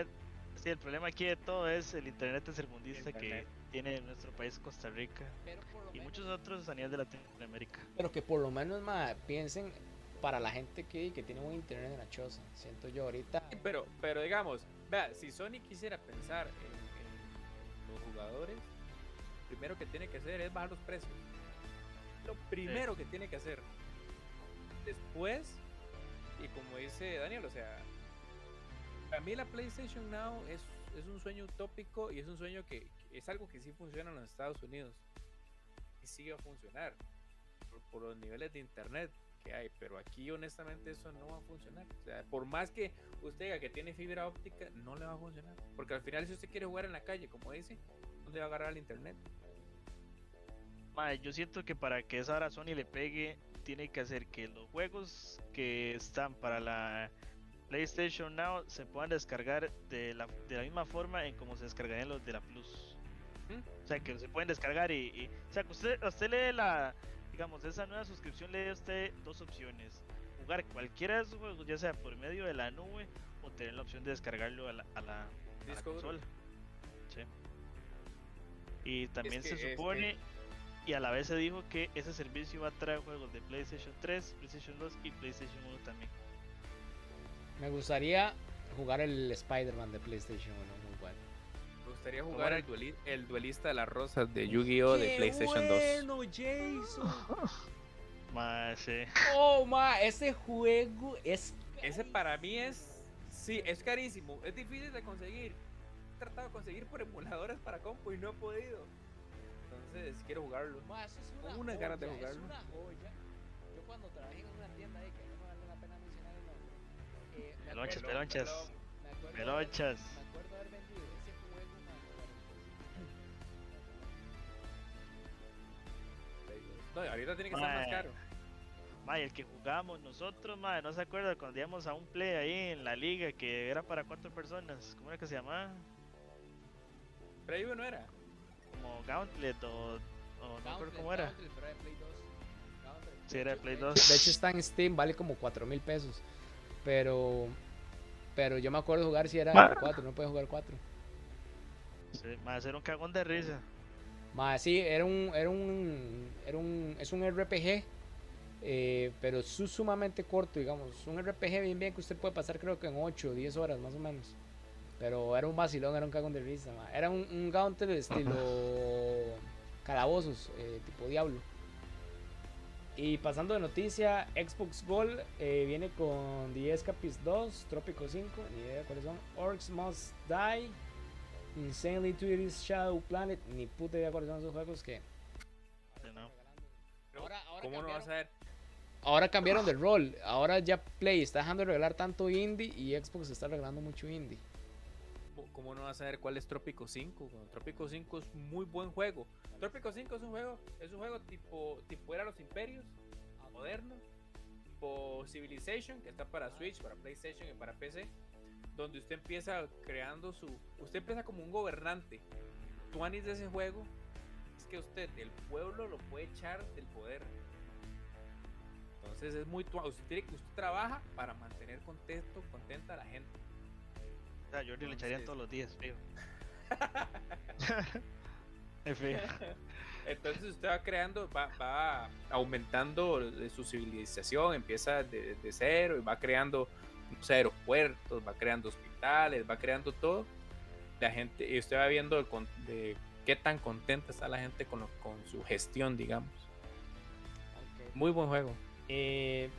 [SPEAKER 3] sí, el problema aquí de todo es el internet tercermundista que tiene nuestro país Costa Rica
[SPEAKER 1] pero por lo
[SPEAKER 3] y
[SPEAKER 1] menos-
[SPEAKER 3] muchos otros a nivel de Latinoamérica.
[SPEAKER 1] Pero que por lo menos ma, piensen para la gente que, que tiene buen internet en la choza. Siento yo ahorita.
[SPEAKER 2] Sí, Pero, pero digamos, vea, si Sony quisiera pensar en, en los jugadores, primero que tiene que hacer es bajar los precios. Lo primero que tiene que hacer. Después, y como dice Daniel, o sea, para mí la PlayStation Now es, es un sueño utópico y es un sueño que, es algo que sí funciona en los Estados Unidos. Y sigue a funcionar por, los niveles de internet que hay, pero aquí honestamente eso no va a funcionar. O sea, por más que usted diga que tiene fibra óptica, no le va a funcionar. Porque al final si usted quiere jugar en la calle, como dice, no le va a agarrar el internet.
[SPEAKER 3] Ma, yo siento que para que esa hora Sony le pegue, tiene que hacer que los juegos que están para la PlayStation Now se puedan descargar de la, de la misma forma en como se descargarían los de la Plus.
[SPEAKER 2] ¿Mm?
[SPEAKER 3] O sea, que se pueden descargar y, y- o sea, que usted, usted lee la, digamos, esa nueva suscripción le da a usted dos opciones. Jugar cualquiera de esos juegos, ya sea por medio de la nube o tener la opción de descargarlo a la, a la, a consola. Sí. Y también
[SPEAKER 2] que-
[SPEAKER 3] se
[SPEAKER 2] es que-
[SPEAKER 3] supone y a la vez se dijo que ese servicio va a traer juegos de PlayStation 3, PlayStation 2 y PlayStation 1 también.
[SPEAKER 1] Me gustaría jugar el Spider-Man de PlayStation 1, muy bueno.
[SPEAKER 2] Me gustaría jugar el, dueli- el duelista de las rosas de Yu-Gi-Oh! de PlayStation 2.
[SPEAKER 1] bueno, Jason!
[SPEAKER 3] Más, sí.
[SPEAKER 1] Oh, ma, ese juego es.
[SPEAKER 2] Ese para mí es. Sí, es carísimo. Es difícil de conseguir. He tratado de conseguir por emuladores para compu y no he podido. Entonces quiero jugarlo.
[SPEAKER 1] Ma, eso es una
[SPEAKER 2] Tengo unas ganas de
[SPEAKER 1] joya,
[SPEAKER 2] jugarlo.
[SPEAKER 1] Es una joya. Yo cuando trabajé en una
[SPEAKER 3] Pelonchas, pelonchas. Pelonchas.
[SPEAKER 1] Me acuerdo haber vendido ese juego,
[SPEAKER 2] No, ahorita tiene que estar más caro.
[SPEAKER 3] Mae, el que jugábamos nosotros, mae, no se acuerda cuando íbamos a un play ahí en la liga que era para cuatro personas. ¿Cómo era que se llamaba?
[SPEAKER 2] Play no era.
[SPEAKER 3] Como Gauntlet o, o no recuerdo
[SPEAKER 1] Gauntlet,
[SPEAKER 3] cómo era.
[SPEAKER 1] Gauntlet, pero era de Play 2. Gauntlet.
[SPEAKER 3] Sí, era de Play
[SPEAKER 1] De
[SPEAKER 3] 2.
[SPEAKER 1] hecho- De hecho está en Steam, vale como 4 mil pesos. Pero pero yo me acuerdo jugar si era
[SPEAKER 3] Ma-
[SPEAKER 1] 4, no puede jugar 4.
[SPEAKER 3] Sí, mae, era un cagón de risa.
[SPEAKER 1] Más sí, era un, era un, era un, es un RPG, eh, pero su- sumamente corto, digamos, un RPG bien bien que usted puede pasar creo que en 8 o 10 horas más o menos. Pero era un vacilón, era un cagón de risa, ma. era un, un Gauntlet estilo calabozos, eh, tipo Diablo. Y pasando de noticia, Xbox Gold eh, viene con The Escapist 2, Trópico 5, ni idea cuáles son, Orcs Must Die, Insanely Twisted Shadow Planet, ni puta idea cuáles son esos juegos que.
[SPEAKER 3] No.
[SPEAKER 1] Ahora- ahora
[SPEAKER 2] ¿Cómo no
[SPEAKER 1] cambiaron.
[SPEAKER 2] vas a ver?
[SPEAKER 1] Ahora cambiaron de rol, ahora ya Play está dejando de regalar tanto indie y Xbox está regalando mucho indie.
[SPEAKER 2] ¿Cómo no vas a ver cuál es Trópico 5? Bueno, Trópico 5 es muy buen juego. Trópico 5 es un juego, es un juego tipo, tipo era los imperios, moderno, tipo Civilization, que está para Switch, para PlayStation y para PC, donde usted empieza creando su. Usted empieza como un gobernante. Tuanis de ese juego es que usted, el pueblo, lo puede echar del poder. Entonces es muy tua- usted, usted trabaja para mantener contento, contenta a la gente.
[SPEAKER 3] O sea, le echarían
[SPEAKER 2] Entonces-
[SPEAKER 3] todos los días, fijo. Es fijo.
[SPEAKER 2] Entonces usted va creando, va, va aumentando su civilización, empieza de, de cero y va creando aeropuertos, va creando hospitales, va creando todo. La gente, y usted va viendo el con- de qué tan contenta está la gente con, lo- con su gestión, digamos. Muy buen juego.
[SPEAKER 1] Eh,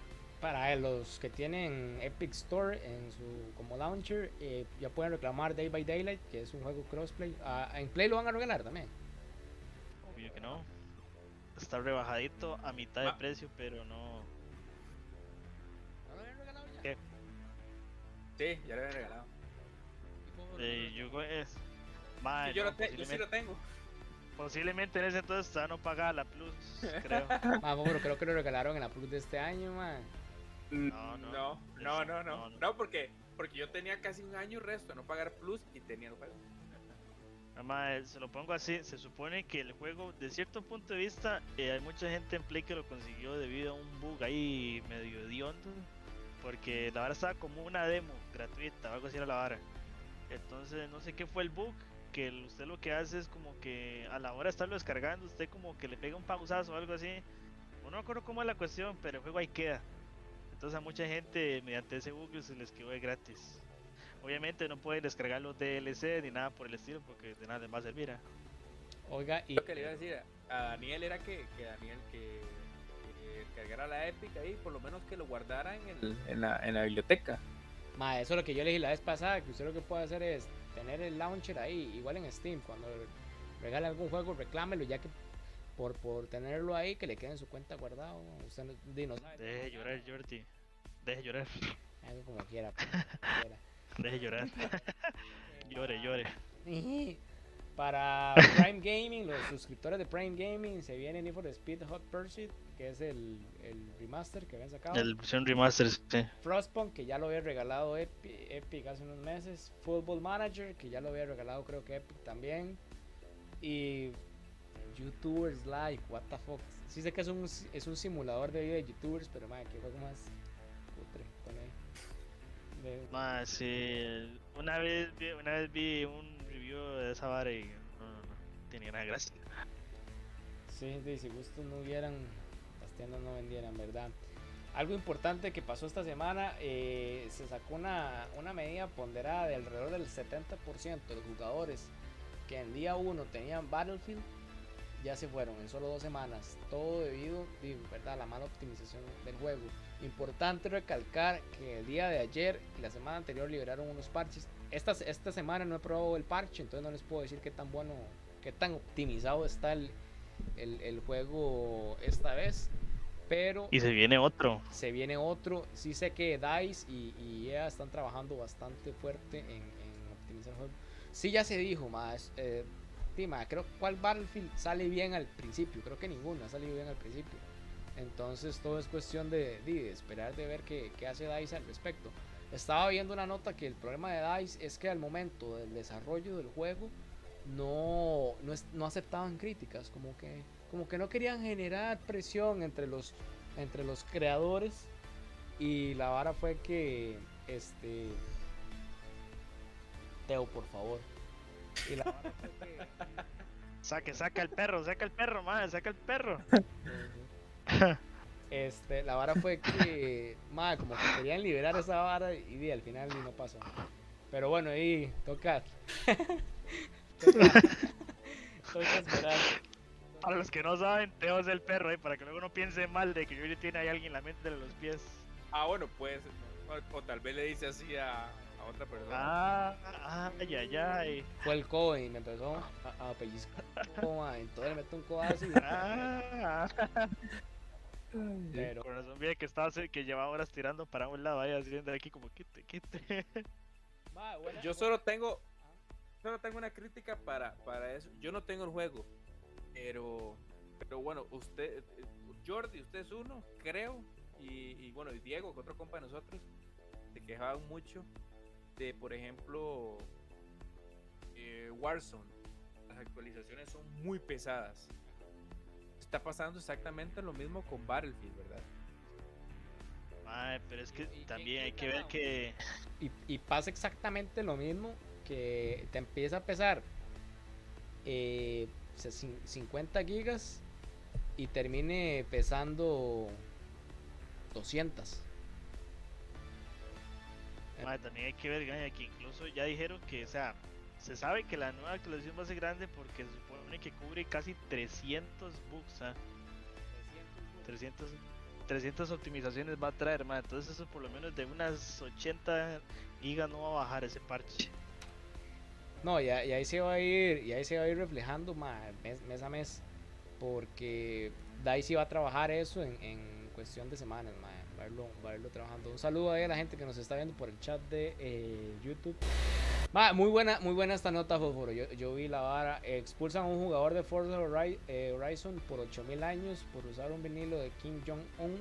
[SPEAKER 1] para los que tienen Epic Store en su como launcher, eh, ya pueden reclamar Day by Daylight, que es un juego crossplay. Ah, en Play lo van a regalar también.
[SPEAKER 3] Obvio que no. Está rebajadito a mitad de precio, pero no.
[SPEAKER 1] ¿No lo habían regalado ya?
[SPEAKER 3] ¿Qué?
[SPEAKER 2] Sí, ya lo había regalado.
[SPEAKER 1] ¿Y cómo lo
[SPEAKER 3] Eh, yo es.
[SPEAKER 2] Sí, yo,
[SPEAKER 3] no,
[SPEAKER 2] lo te- yo sí lo tengo.
[SPEAKER 3] posiblemente en ese entonces estaba no pagaba la Plus, creo.
[SPEAKER 1] Ah, pero creo que lo regalaron en la Plus de este año, man.
[SPEAKER 3] No, no.
[SPEAKER 2] No, no, no, no. Porque, porque yo tenía casi un año resto de no pagar plus y tenía el juego.
[SPEAKER 3] Nada más, se lo pongo así, se supone que el juego, de cierto punto de vista, eh, hay mucha gente en Play que lo consiguió debido a un bug ahí medio hediondo, porque la vara estaba como una demo gratuita, o algo así era la vara. Entonces, no sé qué fue el bug, que usted lo que hace es como que a la hora de estarlo descargando, usted como que le pega un pausazo o algo así. No me acuerdo cómo es la cuestión, pero el juego ahí queda. Entonces a mucha gente mediante ese bug se les quedó de gratis. Obviamente no pueden descargar los DLC ni nada por el estilo porque de nada les va a servir. ¿ah?
[SPEAKER 1] Oiga, y
[SPEAKER 2] Lo que le iba a decir a a Daniel era que, que Daniel que, que cargara la Epic ahí, por lo menos que lo guardara en, el- en, la, en la biblioteca.
[SPEAKER 1] Ma, eso es lo que yo le dije la vez pasada, que usted lo que puede hacer es tener el launcher ahí, igual en Steam, cuando regale algún juego, reclámelo, ya que por, por tenerlo ahí, que le quede en su cuenta guardado, usted no, di, no sabe,
[SPEAKER 3] Deje de llorar, Jordi. Deje de llorar.
[SPEAKER 1] como quiera, pues, como quiera.
[SPEAKER 3] Deje de llorar. llore, llore.
[SPEAKER 1] Para Prime Gaming, los suscriptores de Prime Gaming, se viene Need for Speed Hot Pursuit, que es el, el remaster que habían sacado.
[SPEAKER 3] El versión remaster, sí.
[SPEAKER 1] Frostpunk, que ya lo había regalado Epi- Epic, hace unos meses. Football Manager, que ya lo había regalado creo que Epic también. Y YouTubers Live, what the fuck. Sí sé que es un, es un simulador de vida de YouTubers, pero madre, qué juego más putre. De-
[SPEAKER 3] sí. Una vez, vi, una vez vi un review de esa vara y no, no, no. Tenía nada gracia.
[SPEAKER 1] Sí, de, si gustos no hubieran, las tiendas no vendieran, ¿verdad? Algo importante que pasó esta semana, eh, se sacó una, una medida ponderada de alrededor del 70% de los jugadores que en día 1 tenían Battlefield, ya se fueron en solo dos semanas. Todo debido, ¿verdad? a la mala optimización del juego. Importante recalcar que el día de ayer y la semana anterior liberaron unos parches. Esta, esta semana no he probado el parche, entonces no les puedo decir qué tan bueno, qué tan optimizado está el, el, el juego esta vez. Pero
[SPEAKER 3] Y se viene otro.
[SPEAKER 1] se viene otro. Sí sé que DICE y, y EA están trabajando bastante fuerte en, en optimizar el juego. Sí ya se dijo, más. Eh, sí, ma, creo cuál Battlefield sale bien al principio. Creo que ninguno ha salido bien al principio. Entonces todo es cuestión de, de esperar de ver qué, qué hace DICE al respecto. Estaba viendo una nota que el problema de DICE es que al momento del desarrollo del juego no, no, es- no aceptaban críticas, como que, como que no querían generar presión entre los, entre los creadores y la vara fue que este Teo por favor y la vara fue que
[SPEAKER 3] Saque, saca el perro, saca el perro, madre, saca el perro.
[SPEAKER 1] Este, la vara fue que, madre, como que querían liberar esa vara y, di, al final y no pasó. Pero bueno, ahí toca. toca, toca esperar.
[SPEAKER 3] Para los que no saben, Teo es el perro, eh, para que luego no piense mal de que Yuri tiene ahí alguien en la mente de los pies.
[SPEAKER 2] Ah, bueno, pues. O, o tal vez le dice así a otra persona.
[SPEAKER 3] Ah, ay, ay, ay.
[SPEAKER 1] Fue el codo y me empezó a, a pellizcar. Entonces le meto un codazo y.
[SPEAKER 3] Ah,
[SPEAKER 1] Pero,
[SPEAKER 3] por razón bien que estaba que llevaba horas tirando para un lado ahí haciendo aquí como quite, quite.
[SPEAKER 1] Madre, buena-
[SPEAKER 2] Yo solo tengo. Solo tengo una crítica para, para eso. Yo no tengo el juego. Pero. Pero bueno, usted. Jordi, usted es uno, creo. Y, y bueno, y Diego, que otro compa de nosotros. Se quejaban mucho de, por ejemplo. eh, Warzone. Las actualizaciones son muy pesadas. Está pasando exactamente lo mismo con Battlefield, ¿verdad?
[SPEAKER 3] Ay, pero es que
[SPEAKER 1] ¿Y- y
[SPEAKER 3] también hay que ver que
[SPEAKER 1] y, y pasa exactamente lo mismo que te empieza a pesar eh, se- cin- 50 gigas y termine pesando 200.
[SPEAKER 3] Mae, también hay que ver Gaña, que incluso ya dijeron que, o sea, se sabe que la nueva actualización va a ser grande porque se supone que cubre casi 300 bugs, ¿ah? 300, 300 optimizaciones va a traer, mae, entonces eso por lo menos de unas 80 gigas no va a bajar ese parche.
[SPEAKER 1] No, y, ahí se va a ir, y ahí se va a ir reflejando ma, mes, mes a mes, porque DICE va a trabajar eso en, en cuestión de semanas, ma, irlo, irlo trabajando. Un saludo ahí a la gente que nos está viendo por el chat de eh, YouTube. Muy buena, muy buena esta nota, Fósforo. Yo, yo vi la vara. Expulsan a un jugador de Forza Hori- eh, Horizon por 8000 años por usar un vinilo de Kim Jong-un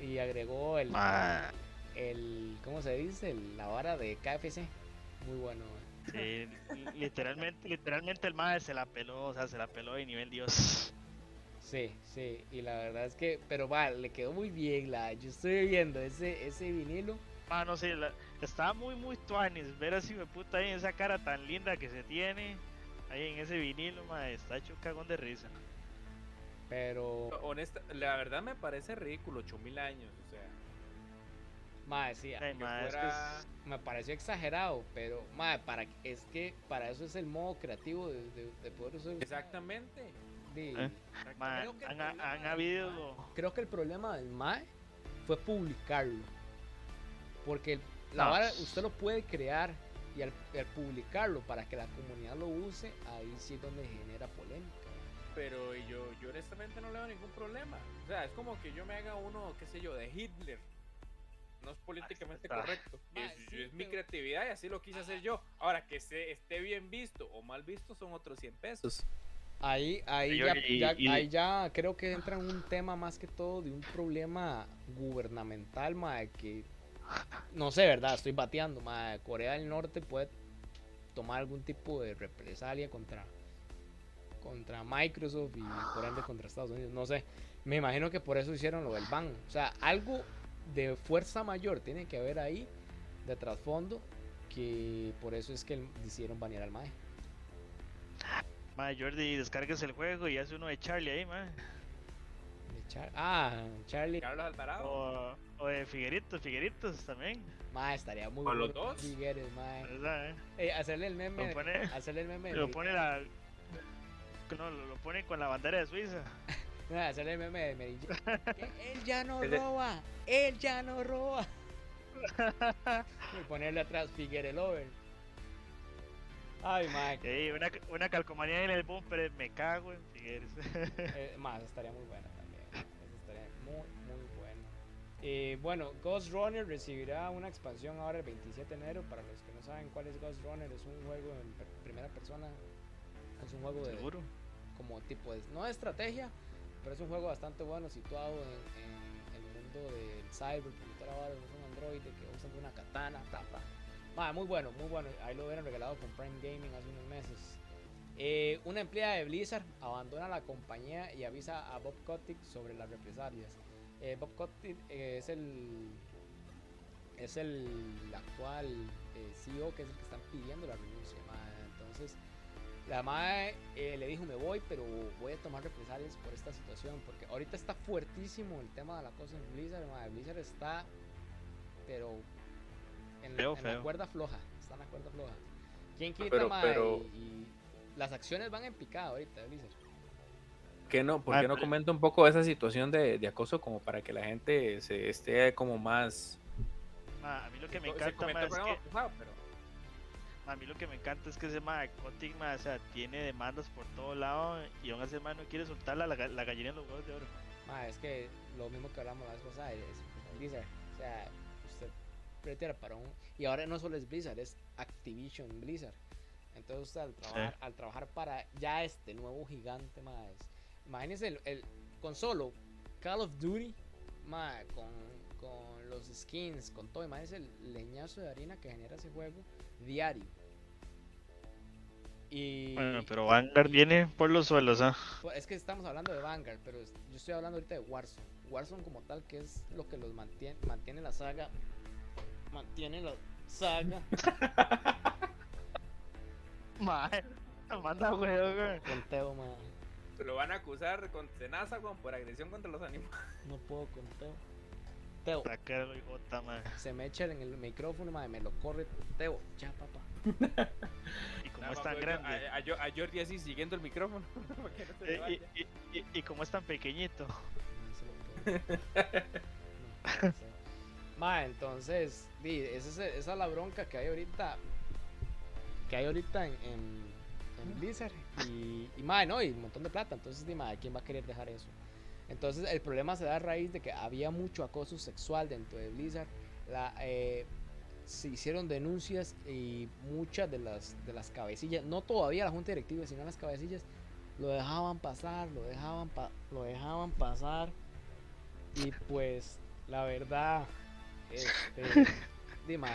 [SPEAKER 1] y agregó el, el, ¿cómo se dice? La vara de KFC. Muy bueno,
[SPEAKER 3] sí, literalmente, literalmente el mae se la peló, o sea, se la peló de nivel dios.
[SPEAKER 1] Sí, sí, y la verdad es que, pero va, le quedó muy bien la, yo estoy viendo ese, ese vinilo,
[SPEAKER 3] Ah, no sé, la- estaba muy, muy tuanis. Ver así, de puta, ahí esa cara tan linda que se tiene. Ahí en ese vinilo, ma, está hecho un cagón de risa.
[SPEAKER 1] pero,
[SPEAKER 2] Honesta, la verdad me parece ridículo, 8000 años, o sea.
[SPEAKER 1] ma, sí,
[SPEAKER 3] Ay,
[SPEAKER 2] que
[SPEAKER 3] ma, es que
[SPEAKER 2] fuera-
[SPEAKER 3] es-
[SPEAKER 1] me pareció exagerado, pero, ma, para, es que para eso es el modo creativo de, de, de poder usar,
[SPEAKER 2] Exactamente.
[SPEAKER 1] De-
[SPEAKER 3] ¿Eh? ma,
[SPEAKER 2] Creo que el
[SPEAKER 3] han,
[SPEAKER 2] problema
[SPEAKER 3] han
[SPEAKER 2] del
[SPEAKER 3] habido.
[SPEAKER 1] creo que el problema del MAE fue publicarlo, porque el- la
[SPEAKER 3] No.
[SPEAKER 1] vara usted lo puede crear y al, al publicarlo para que la comunidad lo use, ahí sí es donde genera polémica.
[SPEAKER 2] Pero yo, yo honestamente no le veo ningún problema. O sea, es como que yo me haga uno, qué sé yo, de Hitler. No es políticamente
[SPEAKER 3] está.
[SPEAKER 2] correcto.
[SPEAKER 1] Ma,
[SPEAKER 2] es,
[SPEAKER 1] sí,
[SPEAKER 2] es mi creatividad y así lo quise hacer yo. Ahora, que esté, esté bien visto o mal visto son otros 100 pesos.
[SPEAKER 1] Ahí, ahí, ya,
[SPEAKER 3] y-
[SPEAKER 1] ya-
[SPEAKER 3] y-
[SPEAKER 1] ahí ya creo que entra en un tema más que todo de un problema gubernamental, mae, que no sé, verdad, estoy bateando, mae, Corea del Norte puede tomar algún tipo de represalia contra contra Microsoft y por ende contra Estados Unidos, no sé. Me imagino que por eso hicieron lo del ban. O sea, algo de fuerza mayor tiene que haber ahí de trasfondo que por eso es que hicieron banear al MAE.
[SPEAKER 3] Ma, Jordi, descargues el juego y hace uno de Charlie ahí, ma.
[SPEAKER 1] De Char- ah, Charlie.
[SPEAKER 2] Carlos Alvarado.
[SPEAKER 3] O, o de Figueritos, Figueritos también.
[SPEAKER 1] Ma, estaría muy
[SPEAKER 2] ¿O los
[SPEAKER 1] bueno
[SPEAKER 2] dos?
[SPEAKER 1] Figueres, ma.
[SPEAKER 3] ¿verdad, eh?
[SPEAKER 1] Eh, hacerle el meme,
[SPEAKER 3] Lo pone,
[SPEAKER 1] hacerle el meme,
[SPEAKER 3] lo
[SPEAKER 1] de-
[SPEAKER 3] pone la. No, lo, lo pone con la bandera de Suiza.
[SPEAKER 1] no, hacerle el meme de. Que él ya no roba, él ya no roba. y ponerle atrás Figueres Lover. Ay, ma,
[SPEAKER 3] Ey, una, una calcomanía en el bumper, eh, me cago en Figueres.
[SPEAKER 1] eh, ma, esa estaría muy buena también. Esa estaría muy, muy buena. Eh, bueno, Ghost Runner recibirá una expansión ahora el 27 de enero. Para los que no saben cuál es Ghost Runner, es un juego en per- primera persona. Es un juego de,
[SPEAKER 3] Seguro.
[SPEAKER 1] como tipo de, no de estrategia, pero es un juego bastante bueno situado en, el mundo del cyber, porque es un androide que usa una katana, tapa. Madre, muy bueno, muy bueno. Ahí lo hubieran regalado con Prime Gaming hace unos meses. Eh, una empleada de Blizzard abandona la compañía y avisa a Bob Kotick sobre las represalias. Eh, Bob Kotick eh, es el es el actual CEO que es el que están pidiendo la renuncia. Entonces la madre le dijo me voy pero voy a tomar represalias por esta situación porque ahorita está fuertísimo el tema de la cosa en Blizzard. Blizzard está pero en, la cuerda floja. Está en la cuerda floja. ¿Quién quita, pero, y las acciones van en picada ahorita, Blizzard.
[SPEAKER 2] ¿Qué no, ¿Por qué no comenta un poco esa situación de, de, acoso como para que la gente se esté como más...
[SPEAKER 3] a mí lo que me encanta más es que... A mí lo que me encanta es que ese ma, o sea, tiene demandas por todo lado y aún así no quiere soltar la, la, gallina en los huevos de oro.
[SPEAKER 1] es que lo mismo que hablamos la vez pasada es Blizzard, o sea, para un... Y ahora no solo es Blizzard, es Activision Blizzard. Entonces al trabajar, al trabajar para ya este nuevo gigante más, imagínense el, el, con solo Call of Duty, con, con los skins, con todo, imagínense el leñazo de harina que genera ese juego diario.
[SPEAKER 3] Y, bueno, pero Vanguard viene por los suelos, ¿ah?
[SPEAKER 1] Pues, es que estamos hablando de Vanguard, pero yo estoy hablando ahorita de Warzone. Warzone como tal, que es lo que los mantiene, mantiene la saga. Mantiene la saga.
[SPEAKER 3] Mae, manda huevo, güey.
[SPEAKER 1] Conteo, mae.
[SPEAKER 2] Se lo van a acusar con tenaza, güey, por agresión contra los animales.
[SPEAKER 1] No puedo con Teo. Teo. Se me echa en el micrófono, mae, me lo corre. Teo, ya, papá.
[SPEAKER 3] y como es tan grande.
[SPEAKER 2] A, a, a, Jordi así siguiendo el micrófono.
[SPEAKER 3] y, y, y, y, como es tan pequeñito.
[SPEAKER 1] Ma, entonces, esa es la bronca que hay ahorita que hay ahorita en, en, Blizzard. Y, y madre, no, y un montón de plata. Entonces, madre, ¿quién va a querer dejar eso? Entonces, el problema se da a raíz de que había mucho acoso sexual dentro de Blizzard. La, eh, se hicieron denuncias y muchas de las, de las cabecillas, no todavía la junta directiva, sino las cabecillas, lo dejaban pasar, lo dejaban, lo dejaban pasar. Y pues, la verdad, este. Dime,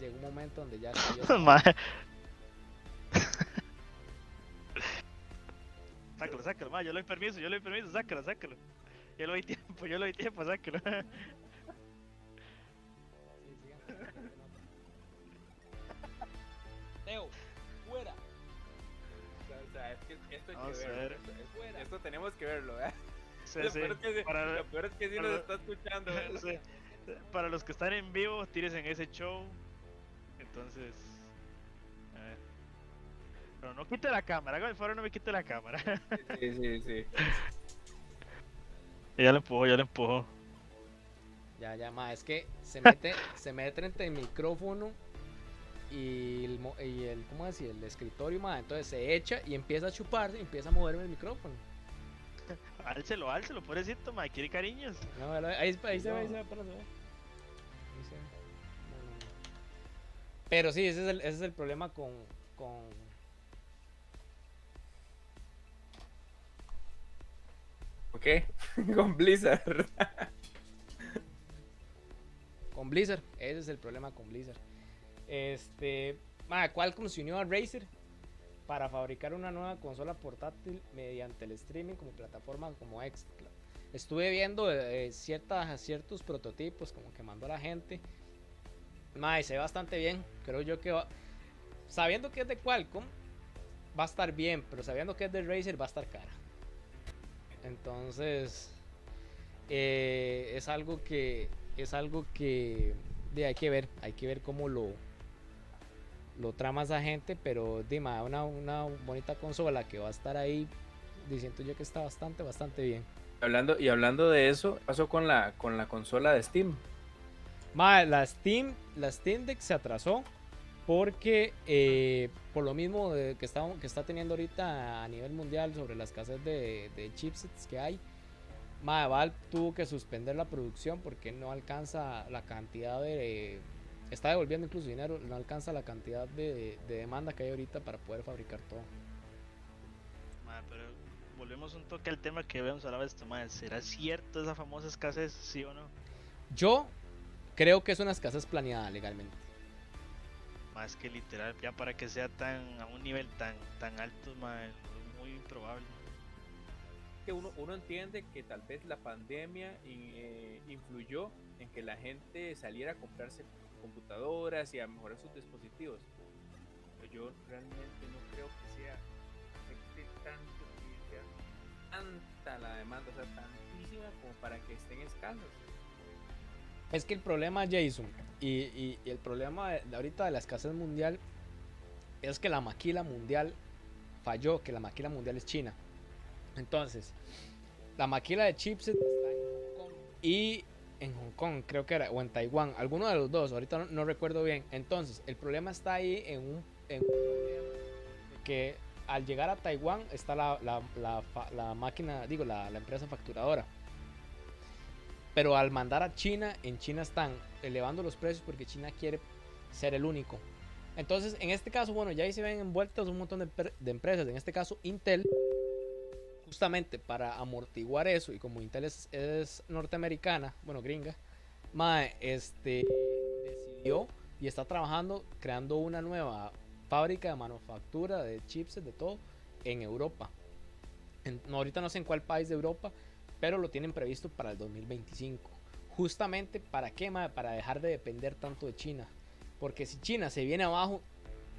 [SPEAKER 1] llegó un momento donde ya
[SPEAKER 3] sácalo, sácalo, ma, yo le doy permiso, yo le doy permiso, sácalo, sácalo. Yo le doy tiempo, yo le doy tiempo, sácalo.
[SPEAKER 1] Teo, fuera.
[SPEAKER 2] O sea, es que esto hay que verlo. Esto, esto, tenemos que verlo, ¿eh?
[SPEAKER 3] Sí, lo, Peor es que,
[SPEAKER 2] Para, lo peor es que sí nos está escuchando.
[SPEAKER 3] Para los que están en vivo, tires en ese show. Entonces. A ver. Pero no quite la cámara, haga el favor, no me quite la cámara.
[SPEAKER 2] Sí, sí, sí.
[SPEAKER 3] ya lo empujo, ya lo empujo.
[SPEAKER 1] Ya, ya, más, es que se mete, se mete entre el micrófono y el, y el ¿cómo decir? El escritorio, más, entonces se echa y empieza a chupar y empieza a moverme el micrófono.
[SPEAKER 3] álcelo, álcelo, pobrecito, ma, quiere cariños.
[SPEAKER 1] No, ahí, ahí, se ve, ahí se ve, para Pero sí, ese es el, ese es el problema con, con...
[SPEAKER 2] ¿Ok? con Blizzard.
[SPEAKER 1] con Blizzard, ese es el problema con Blizzard. Este, Qualcomm se unió a Razer para fabricar una nueva consola portátil mediante el streaming como plataforma como Xcloud. Estuve viendo eh, ciertas, ciertos prototipos como que mandó la gente. Mae, se ve bastante bien. Creo yo que sabiendo que es de Qualcomm va a estar bien, pero sabiendo que es de Razer va a estar cara. Entonces eh, es algo que es algo que de, hay que ver, hay que ver cómo lo lo trama esa gente, pero dime, una, una bonita consola que va a estar ahí, diciendo yo que está bastante, bastante bien.
[SPEAKER 2] Hablando, y hablando de eso, pasó con la, con la consola de Steam?
[SPEAKER 1] la Steam, la Steam Deck se atrasó porque eh, por lo mismo que, está, que está teniendo ahorita a nivel mundial sobre la escasez de, de chipsets que hay, Valve tuvo que suspender la producción porque no alcanza la cantidad de está devolviendo incluso dinero, no alcanza la cantidad de, demanda que hay ahorita para poder fabricar todo.
[SPEAKER 3] pero volvemos un toque al tema que habíamos hablado de esto, madre. ¿Será cierto esa famosa escasez, sí o no?
[SPEAKER 1] Yo creo que es una escasez planeada legalmente.
[SPEAKER 3] Más que literal, ya para que sea tan a un nivel tan tan alto, madre, es muy improbable.
[SPEAKER 2] Que uno, uno entiende que tal vez la pandemia in- eh, influyó en que la gente saliera a comprarse computadoras y a mejorar sus dispositivos. Pero yo realmente no creo que sea tanta la demanda, o sea, tantísima como para que estén escasos.
[SPEAKER 1] Es que el problema, Jason, y, y- y el problema de, de ahorita de la escasez mundial es que la maquila mundial falló, que la maquila mundial es China. Entonces, la maquila de chipset está en Hong Kong y en Hong Kong, creo que era, o en Taiwán, alguno de los dos, ahorita no, no recuerdo bien. Entonces, el problema está ahí en un, en un problema que al llegar a Taiwán está la, la- la la máquina, digo, la, empresa facturadora. Pero al mandar a China, en China están elevando los precios porque China quiere ser el único. Entonces, en este caso, bueno, ya ahí se ven envueltos un montón de, de empresas. En este caso, Intel, justamente para amortiguar eso, y como Intel es, es norteamericana, bueno, gringa, mae, este, decidió y está trabajando creando una nueva fábrica de manufactura de chips, de todo, en Europa. En- no, ahorita no sé en cuál país de Europa, pero lo tienen previsto para el 2025. Justamente para qué, mae? para dejar de depender tanto de China. Porque si China se viene abajo,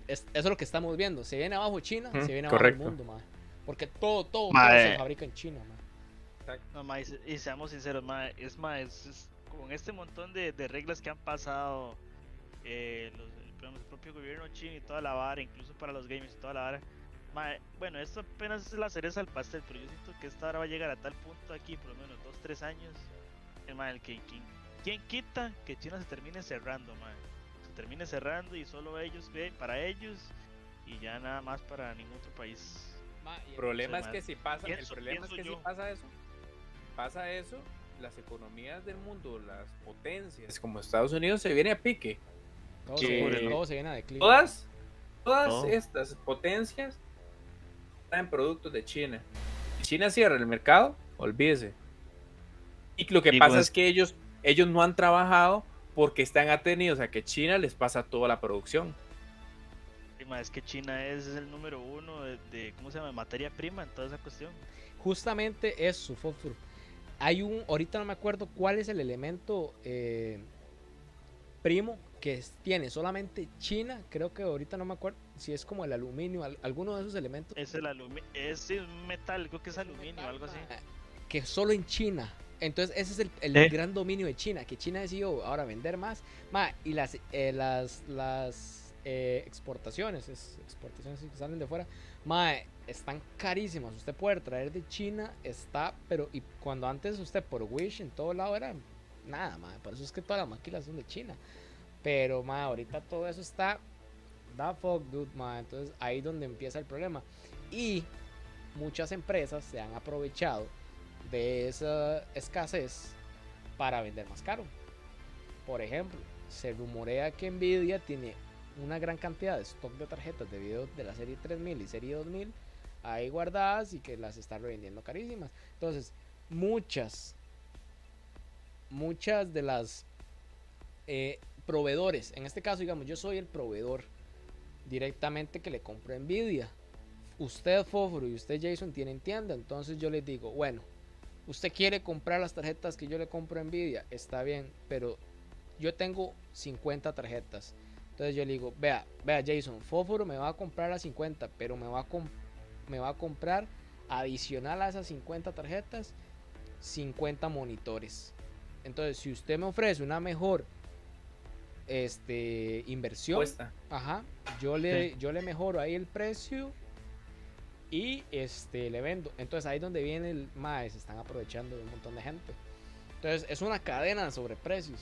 [SPEAKER 1] es- eso es lo que estamos viendo. Se viene abajo China,
[SPEAKER 2] Ujú,
[SPEAKER 1] se viene
[SPEAKER 2] correcto.
[SPEAKER 1] abajo el mundo, mae. Porque todo, todo, todo se fabrica en China, mae.
[SPEAKER 3] No, ma, y, se- y seamos sinceros, ma, es más, con este montón de, de reglas que han pasado, eh, los, el propio gobierno chino y toda la vara, incluso para los gamers y toda la vara, ma, bueno, esto apenas es la cereza al pastel, pero yo siento que esta hora va a llegar a tal punto aquí, por lo menos 2-3 años, el, ma, el que, quien, quien quita que China se termine cerrando, ma, se termine cerrando y solo ellos para ellos y ya nada más para ningún otro país.
[SPEAKER 1] Ma,
[SPEAKER 2] El
[SPEAKER 1] el-
[SPEAKER 2] problema es que si pasa, el
[SPEAKER 3] Pienso-
[SPEAKER 2] problema es que si
[SPEAKER 3] yo.
[SPEAKER 2] pasa eso, pasa eso, las economías del mundo, las potencias como Estados Unidos se viene a pique.
[SPEAKER 1] Todo,
[SPEAKER 2] que-
[SPEAKER 1] se, todo se viene a declive.
[SPEAKER 2] Todas, todas estas potencias traen productos de China. Si China cierra el mercado, olvídese. Y lo que
[SPEAKER 3] Y
[SPEAKER 2] pasa
[SPEAKER 3] pues-
[SPEAKER 2] es que ellos, ellos no han trabajado porque están atenidos a que China les pasa toda la producción.
[SPEAKER 3] Es que China es el número uno de, de, ¿cómo se llama? Materia prima en toda esa cuestión.
[SPEAKER 1] Justamente es su fósforo. Hay un, ahorita no me acuerdo cuál es el elemento eh, primo que tiene solamente China. Creo que ahorita no me acuerdo si es como el aluminio, al- alguno de esos elementos.
[SPEAKER 3] Es el aluminio, es metal, creo que es aluminio, algo así.
[SPEAKER 1] Que solo en China. Entonces ese es el, el
[SPEAKER 3] ¿Eh?
[SPEAKER 1] gran dominio de China, que China decidió ahora vender más. Ma, y las, eh, las, las eh, exportaciones, es- exportaciones que salen de fuera, ma, están carísimas. Usted puede traer de China, está, pero y cuando antes usted por Wish en todo lado era nada, ma, por eso es que todas las maquilas son de China. Pero ma, ahorita todo eso está, da fuck, dude, ma. Entonces ahí es donde empieza el problema. Y muchas empresas se han aprovechado de esa escasez para vender más caro. Por ejemplo, se rumorea que Nvidia tiene una gran cantidad de stock de tarjetas de video de la serie 3000 y serie 2000 ahí guardadas y que las está revendiendo carísimas. Entonces, muchas, muchas de las eh, proveedores, en este caso, digamos, yo soy el proveedor directamente que le compro Nvidia. Usted, Fósforo, y usted, Jason, tienen tienda. Entonces yo les digo, bueno, usted quiere comprar las tarjetas que yo le compro a Nvidia, está bien, pero yo tengo 50 tarjetas. Entonces yo le digo, vea, vea Jason, Fósforo me va a comprar las 50, pero me va a, me va a comprar adicional a esas 50 tarjetas 50 monitores. Entonces, si usted me ofrece una mejor este inversión,
[SPEAKER 2] Cuesta.
[SPEAKER 1] Ajá, yo le, yo le mejoro ahí el precio y este le vendo. Entonces ahí es donde viene el más, se están aprovechando de un montón de gente. Entonces es una cadena de sobreprecios.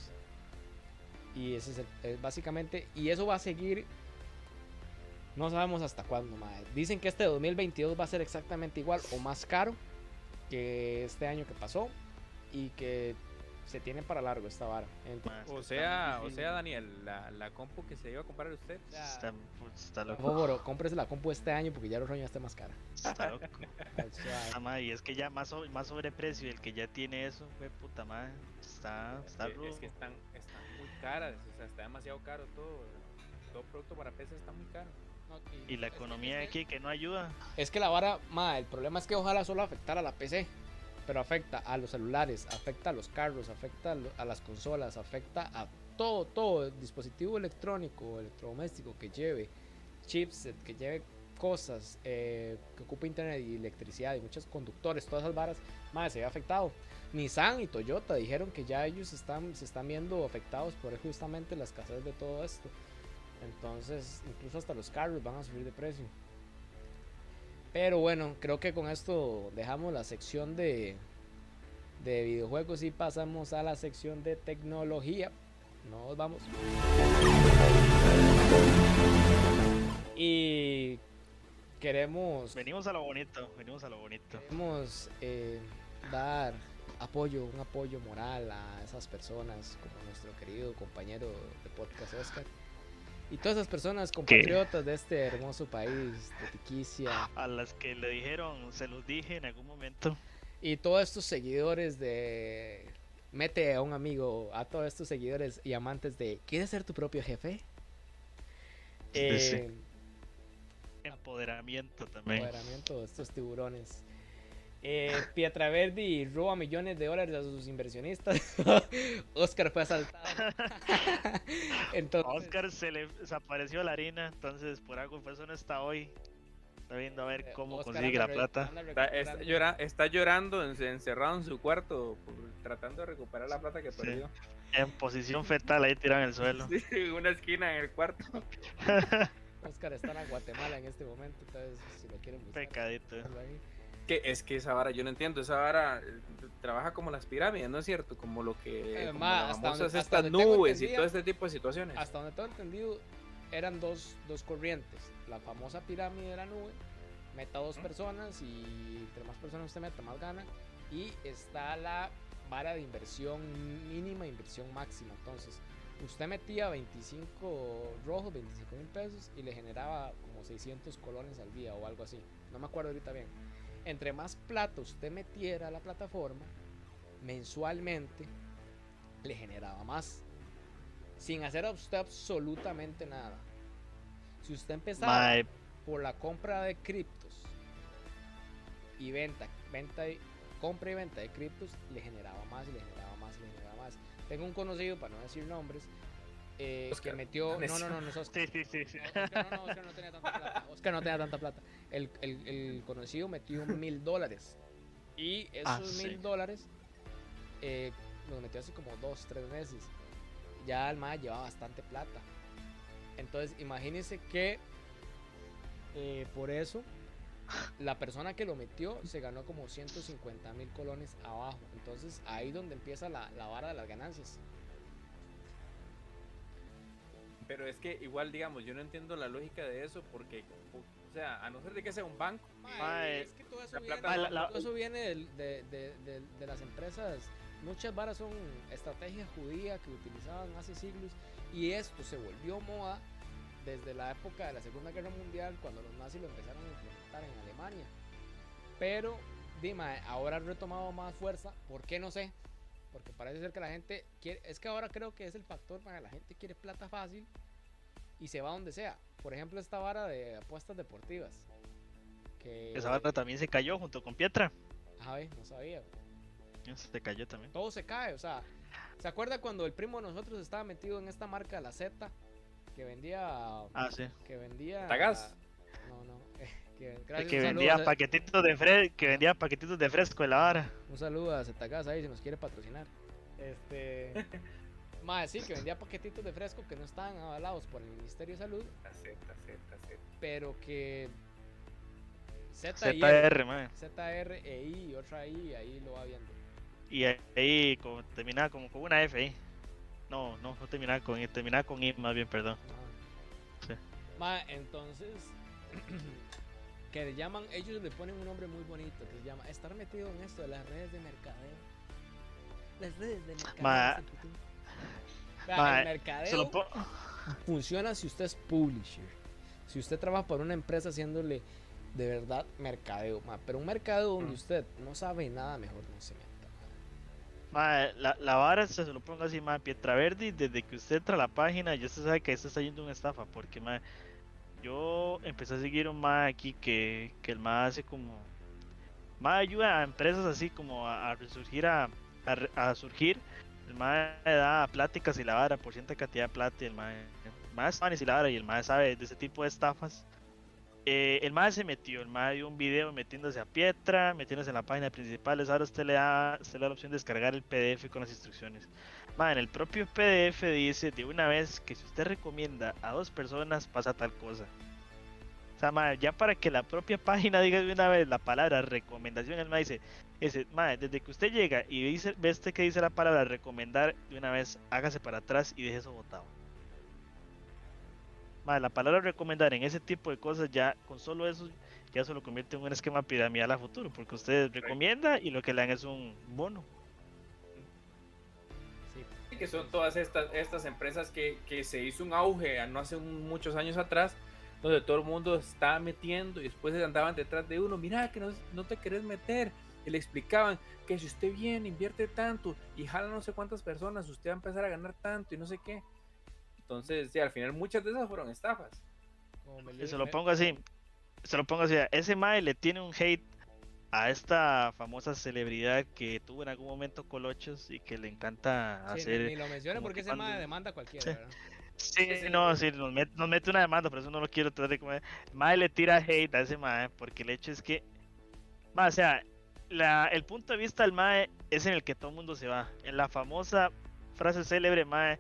[SPEAKER 1] Y ese es, el- es básicamente, y eso va a seguir, no sabemos hasta cuándo. Dicen que este 2022 va a ser exactamente igual o más caro que este año que pasó y que se tiene para largo esta vara.
[SPEAKER 3] Es
[SPEAKER 2] O
[SPEAKER 3] que
[SPEAKER 2] sea, o sea, Daniel, la, la compu que se iba a comprar usted.
[SPEAKER 3] Está, está
[SPEAKER 1] por
[SPEAKER 3] loco.
[SPEAKER 1] favor, cómprese la compu este año porque ya el otro año está más cara.
[SPEAKER 3] Está loco.
[SPEAKER 1] O sea,
[SPEAKER 3] Ah, ma, y es que ya más, más sobreprecio el que ya tiene eso, fue puta madre. Está,
[SPEAKER 2] Es
[SPEAKER 3] está
[SPEAKER 2] que,
[SPEAKER 3] rudo.
[SPEAKER 2] es que están, están muy caras, o sea, está demasiado caro todo. Todo producto para PC está muy caro.
[SPEAKER 3] Y la
[SPEAKER 1] es que-
[SPEAKER 3] economía
[SPEAKER 1] es que-
[SPEAKER 3] aquí que no ayuda.
[SPEAKER 1] Es que la vara, ma, el problema es que ojalá solo afectara a la PC, pero afecta a los celulares, afecta a los carros, afecta a, las consolas, afecta a todo, todo, dispositivo electrónico, electrodoméstico que lleve chipset, que lleve cosas, eh, que ocupe internet y electricidad y muchos conductores, todas esas varas, ma, se ve afectado. Nissan y Toyota dijeron que ya ellos están, se están viendo afectados por justamente la escasez de todo esto. Entonces, incluso hasta los carros van a subir de precio. Pero bueno, creo que con esto dejamos la sección de, de videojuegos y pasamos a la sección de tecnología. Nos vamos. Y queremos,
[SPEAKER 3] Venimos a lo bonito, venimos a lo bonito.
[SPEAKER 1] queremos eh, dar apoyo, un apoyo moral a esas personas como nuestro querido compañero de podcast Oscar. Y todas esas personas compatriotas de este hermoso país, de Tiquicia.
[SPEAKER 3] A las que le dijeron, se los dije en algún momento.
[SPEAKER 1] Y todos estos seguidores de. Mete a un amigo, a todos estos seguidores y amantes de. ¿Quieres ser tu propio jefe?
[SPEAKER 3] Sí.
[SPEAKER 1] Eh,
[SPEAKER 3] Empoderamiento también.
[SPEAKER 1] empoderamiento de estos tiburones. Eh, Pietraverdi roba millones de dólares a sus inversionistas. Oscar fue asaltado. Entonces,
[SPEAKER 3] A Oscar se le desapareció la harina, entonces por algo por eso no está hoy. Está viendo a ver
[SPEAKER 1] eh,
[SPEAKER 3] cómo
[SPEAKER 1] Oscar
[SPEAKER 3] consigue la plata.
[SPEAKER 2] Está, está llora- está llorando en- encerrado en su cuarto, por- tratando de recuperar la plata que
[SPEAKER 3] Sí.
[SPEAKER 2] perdió.
[SPEAKER 3] En posición fetal ahí tirado en el suelo.
[SPEAKER 2] Sí, en una esquina en el cuarto.
[SPEAKER 1] Oscar está en Guatemala en este momento. Entonces, si lo quieren buscar,
[SPEAKER 3] Pecadito.
[SPEAKER 1] ahí.
[SPEAKER 2] Que es que esa vara, yo no entiendo, esa vara eh, trabaja como las pirámides, ¿no es cierto? Como lo que...
[SPEAKER 1] Eh,
[SPEAKER 2] como
[SPEAKER 1] donde-
[SPEAKER 2] estas nubes y todo este tipo de situaciones.
[SPEAKER 1] hasta donde tengo entendido, eran dos, dos corrientes. La famosa pirámide de la nube, meta dos personas y entre más personas usted meta, más gana. Y está la vara de inversión mínima, inversión máxima. Entonces, usted metía 25 rojos, 25 mil pesos y le generaba como 600 colones al día o algo así. No me acuerdo ahorita bien. Entre más plata usted metiera a la plataforma, mensualmente le generaba más sin hacer a usted absolutamente nada. Si usted empezaba por la compra de criptos y venta, venta y compra y venta de criptos, le generaba más y le generaba más y le generaba más. Tengo un conocido, para no decir nombres, eh, que
[SPEAKER 2] Oscar.
[SPEAKER 1] metió.
[SPEAKER 2] No,
[SPEAKER 1] No, no, no, es Oscar.
[SPEAKER 3] sí, sí, sí,
[SPEAKER 1] Oscar, no, no, Oscar no tenía tanta plata. Oscar no tenía tanta plata. El, el- el conocido metió mil dólares. Y esos
[SPEAKER 3] Ah, sí.
[SPEAKER 1] mil dólares eh, los metió así como dos, tres meses. Ya el MAD llevaba bastante plata. Entonces, imagínense que eh, por eso la persona que lo metió se ganó como 150 mil colones abajo. Entonces, ahí donde empieza la, la vara de las ganancias.
[SPEAKER 2] Pero es que igual, digamos, yo no entiendo la lógica de eso porque, o sea, a no ser de que sea un banco,
[SPEAKER 3] Mae,
[SPEAKER 1] es que todo eso
[SPEAKER 2] la
[SPEAKER 1] viene,
[SPEAKER 2] plata
[SPEAKER 1] todo eso viene de, de- de- de las empresas. Muchas varas son estrategias judías que utilizaban hace siglos y esto se volvió moda desde la época de la Segunda Guerra Mundial cuando los nazis lo empezaron a implementar en Alemania. Pero, dime, ahora ha retomado más fuerza. ¿Por qué? No sé. Porque parece ser que la gente quiere. Es que ahora creo que es el factor para la gente quiere plata fácil y se va donde sea. Por ejemplo, esta vara de apuestas deportivas. Que,
[SPEAKER 3] Esa barra también se cayó junto con Pietra.
[SPEAKER 1] Ajá, ve, no sabía.
[SPEAKER 3] Se cayó también.
[SPEAKER 1] Todo se cae, o sea. ¿Se acuerda cuando el primo de nosotros estaba metido en esta marca de la Z? Que vendía.
[SPEAKER 3] Ah, sí.
[SPEAKER 1] Que vendía.
[SPEAKER 2] ¿Tagas?
[SPEAKER 1] Que, gracias,
[SPEAKER 3] vendía
[SPEAKER 1] saludo
[SPEAKER 3] paquetitos de fre que vendía paquetitos de fresco de la vara.
[SPEAKER 1] Un saludo a Zetagas ahí si nos quiere patrocinar. Este. Más sí, que vendía paquetitos de fresco que no estaban avalados por el Ministerio de Salud,
[SPEAKER 2] Z, Z, Z.
[SPEAKER 1] pero que.
[SPEAKER 3] ZR, man.
[SPEAKER 1] ZR e I y otra I, ahí lo va viendo.
[SPEAKER 3] Y ahí como, terminaba como con una F ahí. No, no, no terminaba con I, terminaba con I más bien, perdón. Sí.
[SPEAKER 1] Ma, entonces, que le llaman, ellos le ponen un nombre muy bonito que se llama estar metido en esto de las redes de mercadeo. Las redes de mercadeo.
[SPEAKER 3] Ma- Ma,
[SPEAKER 1] el mercadeo
[SPEAKER 3] Se lo po-
[SPEAKER 1] funciona si usted es publisher. Si usted trabaja para una empresa haciéndole de verdad mercadeo, ma, pero un mercadeo donde
[SPEAKER 2] Mm.
[SPEAKER 1] usted no sabe nada, mejor no se meta.
[SPEAKER 3] Mae, la, la vara se, lo pongo así, mae, Pietraverdi, desde que usted entra a la página, ya se sabe que se está yendo una estafa, porque mae, yo empecé a seguir un mae aquí que, que el mae hace como, mae ayuda a empresas así como a, resurgir, a, a, surgir, el mae da pláticas y la vara por cierta cantidad de plata, y el mae, el panes y la y el mae sabe de ese tipo de estafas. Eh, el mae se metió, el mae dio un video metiéndose a Pietra, metiéndose en la página principal. Ahora usted le da, usted le da la opción de descargar el PDF con las instrucciones. Mae, en el propio PDF dice de una vez que si usted recomienda a dos personas pasa tal cosa. O sea, mae, ya para que la propia página diga de una vez la palabra recomendación, el mae dice, dice, mae, desde que usted llega y dice, ve este que dice la palabra recomendar, de una vez hágase para atrás y deje eso botado. La palabra recomendar en ese tipo de cosas ya, con solo eso, ya se lo convierte en un esquema piramidal a futuro, porque usted recomienda y lo que le dan es un bono.
[SPEAKER 2] Que son todas estas, estas empresas que, que se hizo un auge a no hace un- muchos años atrás, donde todo el mundo estaba metiendo y después andaban detrás de uno, mira que no, no te querés meter. Y le explicaban que si usted viene, invierte tanto y jala no sé cuántas personas, usted va a empezar a ganar tanto y no sé qué. Entonces, sí, al final muchas de esas fueron estafas.
[SPEAKER 1] Como me
[SPEAKER 3] Y
[SPEAKER 1] li-
[SPEAKER 3] se lo
[SPEAKER 1] me-
[SPEAKER 3] pongo así, se lo pongo así, ese Mae le tiene un hate a esta famosa celebridad que tuvo en algún momento colochos y que le encanta
[SPEAKER 1] sí,
[SPEAKER 3] hacer...
[SPEAKER 1] ni, ni lo mencione
[SPEAKER 3] como
[SPEAKER 1] porque
[SPEAKER 3] que
[SPEAKER 1] ese mae
[SPEAKER 3] cuando-
[SPEAKER 1] demanda a cualquiera. ¿verdad?
[SPEAKER 3] Sí,
[SPEAKER 2] Sí, sí.
[SPEAKER 3] no, sí, nos mete, nos mete una demanda, por eso no lo quiero tratar de comer. Mae le tira hate a ese Mae, porque el hecho es que, Mae, o sea, la, el punto de vista del Mae es en el que todo el mundo se va. En la famosa frase célebre, Mae,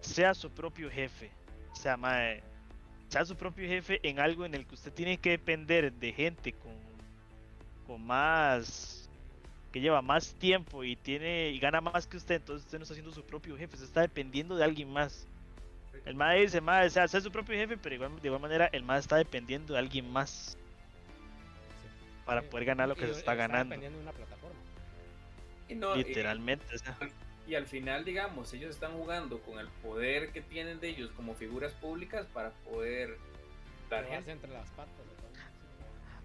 [SPEAKER 3] sea su propio jefe. O sea, Mae, sea su propio jefe en algo en el que usted tiene que depender de gente con, con más que lleva más tiempo y tiene y gana más que usted, entonces usted no está siendo su propio jefe, usted está dependiendo de alguien más. El MAE dice, MAE, o sea, ser su propio jefe, pero igual, de igual manera el MAE está dependiendo de alguien más para
[SPEAKER 1] Sí.
[SPEAKER 3] poder ganar lo que
[SPEAKER 1] y
[SPEAKER 3] se está ganando.
[SPEAKER 1] dependiendo de una plataforma.
[SPEAKER 2] Y no, y-
[SPEAKER 3] Literalmente, o sea.
[SPEAKER 2] Y al final, digamos, ellos están jugando con el poder que tienen de ellos como figuras públicas para poder dar
[SPEAKER 1] entre las patas.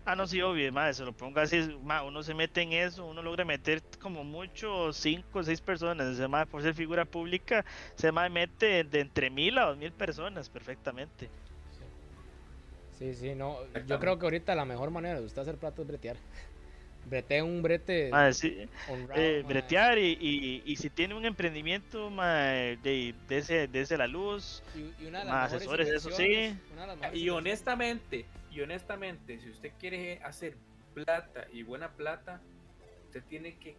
[SPEAKER 3] Ah, no, sí, obvio, madre, se lo pongo así, ma, uno se mete en eso, uno logra meter como mucho, cinco o seis personas, ese mae, por ser figura pública, se mae mete de entre mil a dos mil personas perfectamente.
[SPEAKER 1] Sí, sí, no. Yo creo que ahorita la mejor manera de usted hacer plata es bretear. Brete un brete
[SPEAKER 3] Mae, sí,
[SPEAKER 1] honrado.
[SPEAKER 3] eh, bretear y, y, y si tiene un emprendimiento, mae, de, de ese, de ese la luz,
[SPEAKER 1] Y, y una de las
[SPEAKER 3] Más asesores, eso sí.
[SPEAKER 2] Y honestamente, y honestamente, si usted quiere hacer plata y buena plata, usted tiene que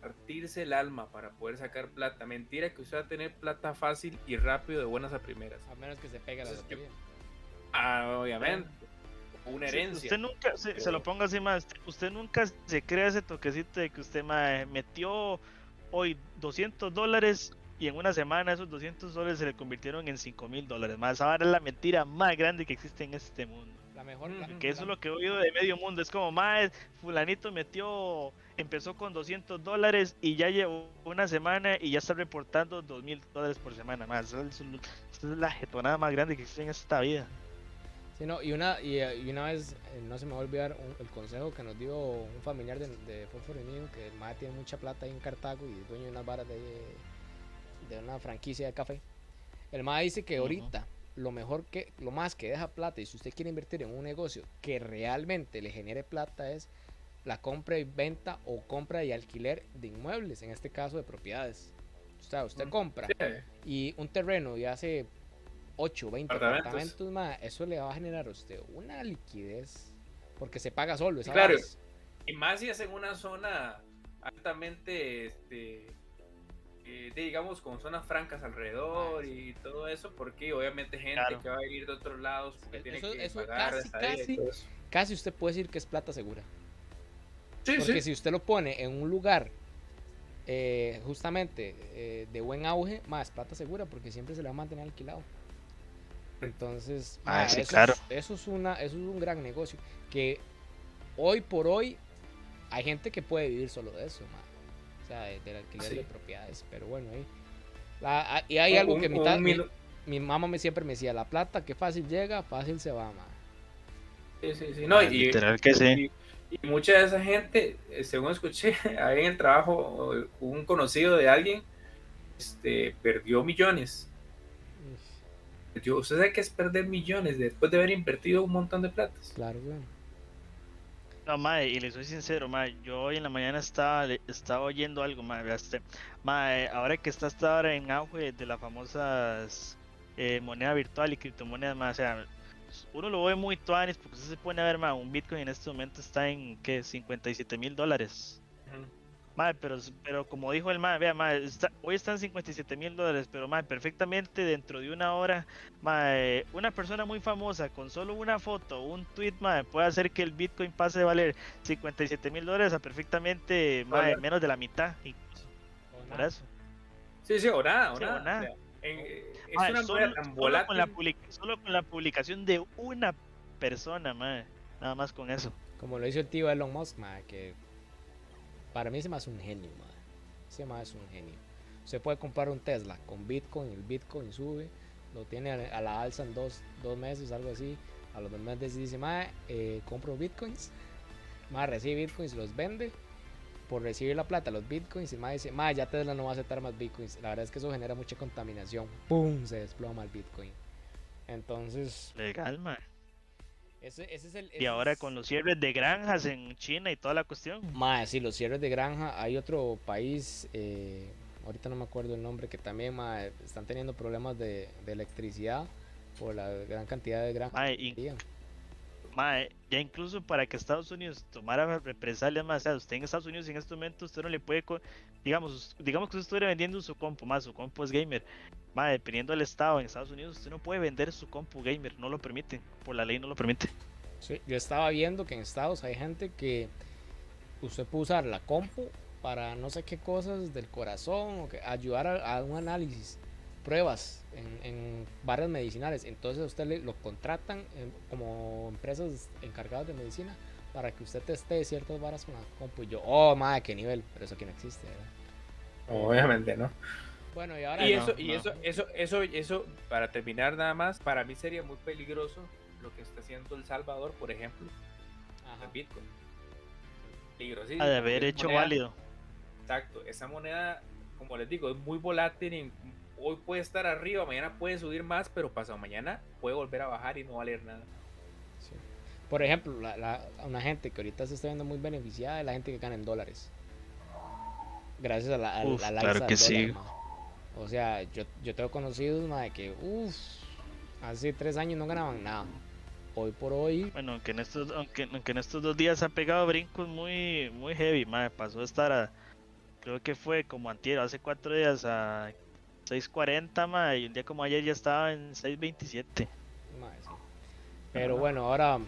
[SPEAKER 2] partirse el alma para poder sacar plata. Mentira que usted va a tener plata fácil y rápido de buenas a primeras.
[SPEAKER 1] A menos que se pegue la
[SPEAKER 2] Entonces, yo-
[SPEAKER 1] lotería.
[SPEAKER 2] Ah, obviamente. Una
[SPEAKER 3] Sí,
[SPEAKER 2] herencia.
[SPEAKER 3] Usted nunca, se, lo ponga así más, usted nunca se crea ese toquecito de que usted mae, metió hoy 200 dólares y en una semana esos 200 dólares se le convirtieron en 5 mil dólares. Más ahora es la mentira más grande que existe en este mundo.
[SPEAKER 1] La mejor. la-.
[SPEAKER 3] Que eso es lo que he oído de medio mundo. Es como, más fulanito metió, empezó con 200 dólares y ya llevó una semana y ya está reportando 2 mil dólares por semana. Más, esa es, esa es la jetonada más grande que existe en esta vida.
[SPEAKER 1] Sí, no, y una, y, eh, y una vez, eh, no se me va a olvidar un- el consejo que nos dio un familiar de, de Fósforo y mío, que el mae tiene mucha plata ahí en Cartago y es dueño de unas varas de, de una franquicia de café. El mae dice que ahorita lo mejor que, lo más que deja plata y si usted quiere invertir en un negocio que realmente le genere plata es la compra y venta o compra y alquiler de inmuebles, en este caso de propiedades. O sea, usted compra y un terreno y hace 8, 20
[SPEAKER 2] Apartamentos.
[SPEAKER 1] apartamentos, ma, eso le va a generar a usted una liquidez porque se paga solo. Esa
[SPEAKER 2] Claro. Y más si es en una zona altamente, este, eh, digamos, con zonas francas alrededor
[SPEAKER 1] Ah,
[SPEAKER 2] y todo eso, porque obviamente gente
[SPEAKER 3] Claro.
[SPEAKER 2] que va a venir de otros lados, porque tiene
[SPEAKER 1] eso-
[SPEAKER 2] que
[SPEAKER 1] eso
[SPEAKER 2] pagar
[SPEAKER 1] casi, casi.
[SPEAKER 2] todo eso.
[SPEAKER 1] Casi usted puede decir que es plata segura.
[SPEAKER 2] Sí,
[SPEAKER 1] Porque
[SPEAKER 2] sí.
[SPEAKER 1] si usted lo pone en un lugar eh, justamente eh, de buen auge, más plata segura porque siempre se le va a mantener alquilado. Entonces,
[SPEAKER 3] Ah, sí,
[SPEAKER 1] eso,
[SPEAKER 3] claro.
[SPEAKER 1] es, eso es una, eso es un gran negocio. Que hoy por hoy hay gente que puede vivir solo de eso. ma. o sea, del alquiler de propiedades. Pero bueno, ahí. y hay algo que mi, mi, mamá me siempre me decía, la plata que fácil llega, fácil se va, ma.
[SPEAKER 2] Sí, sí, sí, no, y,
[SPEAKER 3] literal que sí.
[SPEAKER 2] Y, mucha de esa gente, eh, según escuché, ahí en el trabajo, un conocido de alguien, este, perdió millones. ¿Usted sabe qué es perder millones después de haber invertido un montón de plata?
[SPEAKER 1] Claro, claro.
[SPEAKER 3] No, mae, y le soy sincero, mae, yo hoy en la mañana estaba, estaba oyendo algo, mae, este, mae, ahora que está hasta ahora en auge de las famosas eh, moneda virtual y criptomonedas, mae, o sea, uno lo ve muy tuanis porque usted se pone a ver, mae, un Bitcoin en este momento está en, ¿qué? 57 mil dólares. Madre, pero, pero como dijo el madre, vea, madre, está, hoy están 57 mil dólares, pero madre, perfectamente dentro de una hora, madre, una persona muy famosa con solo una foto, un tweet, madre, puede hacer que el Bitcoin pase de valer 57 mil dólares a perfectamente madre, menos de la mitad, incluso.
[SPEAKER 2] Por eso. Sí, sí, o nada, o nada. es una
[SPEAKER 3] solo, solo, con la solo con la publicación de una persona, madre, nada más con eso.
[SPEAKER 1] Como lo hizo el tío Elon Musk, madre, que para mí se me hace un genio, madre. Se me hace un genio. Se puede comprar un Tesla con Bitcoin, el Bitcoin sube, lo tiene a la alza en dos, meses, algo así. A los dos meses dice, madre, eh, compro Bitcoins. Madre, recibe Bitcoins, los vende. Por recibir la plata, los Bitcoins. Y madre dice, madre, ya Tesla no va a aceptar más Bitcoins. La verdad es que eso genera mucha contaminación. ¡Pum! Se desploma el Bitcoin. Entonces...
[SPEAKER 3] Legal, madre y ahora con los cierres de granjas en China y toda la cuestión.
[SPEAKER 1] Más, sí, los cierres de granja. Hay otro país, eh, ahorita no me acuerdo el nombre, que también están teniendo problemas de, electricidad por la gran cantidad de granjas.
[SPEAKER 3] ya incluso para que Estados Unidos tomara represalias más, o sea, usted en Estados Unidos en este momento usted no le puede, digamos, digamos que usted estuviera vendiendo su compu, más su compu es gamer, Madre, dependiendo del estado en Estados Unidos, usted no puede vender su compu gamer, no lo permiten, por la ley no lo permite.
[SPEAKER 1] Sí, yo estaba viendo que en Estados hay gente que usted puede usar la compu para no sé qué cosas del corazón o que ayudar a, un análisis, pruebas en, varias medicinales. Entonces usted le, lo contratan como empresas encargadas de medicina para que usted teste ciertas varas con la compu. Y yo, oh, madre, qué nivel, pero eso aquí no existe,
[SPEAKER 2] Obviamente, ¿no?
[SPEAKER 1] Bueno, y ahora
[SPEAKER 2] y eso, y eso, eso, eso, eso, para terminar nada más, para mí sería muy peligroso lo que está haciendo El Salvador, por ejemplo, Ajá. Bitcoin.
[SPEAKER 3] Peligrosísimo. Ha de haber hecho válido.
[SPEAKER 2] Exacto, esa moneda, como les digo, es muy volátil. hoy puede estar arriba, mañana puede subir más, pero pasado mañana puede volver a bajar y no valer nada.
[SPEAKER 1] Por ejemplo, la, una gente que ahorita se está viendo muy beneficiada es la gente que gana en dólares. Gracias a la, a,
[SPEAKER 3] claro que sí.
[SPEAKER 1] O sea, yo, yo tengo conocidos, de que, uff, hace tres años no ganaban nada. Hoy por hoy.
[SPEAKER 3] Bueno, aunque en estos, aunque, en estos dos días ha pegado brincos muy, muy heavy, madre. Pasó de estar a, creo que fue como antier, hace cuatro días a 6.40, madre, y un día como ayer ya estaba en 6.27.
[SPEAKER 1] Pero bueno, ahora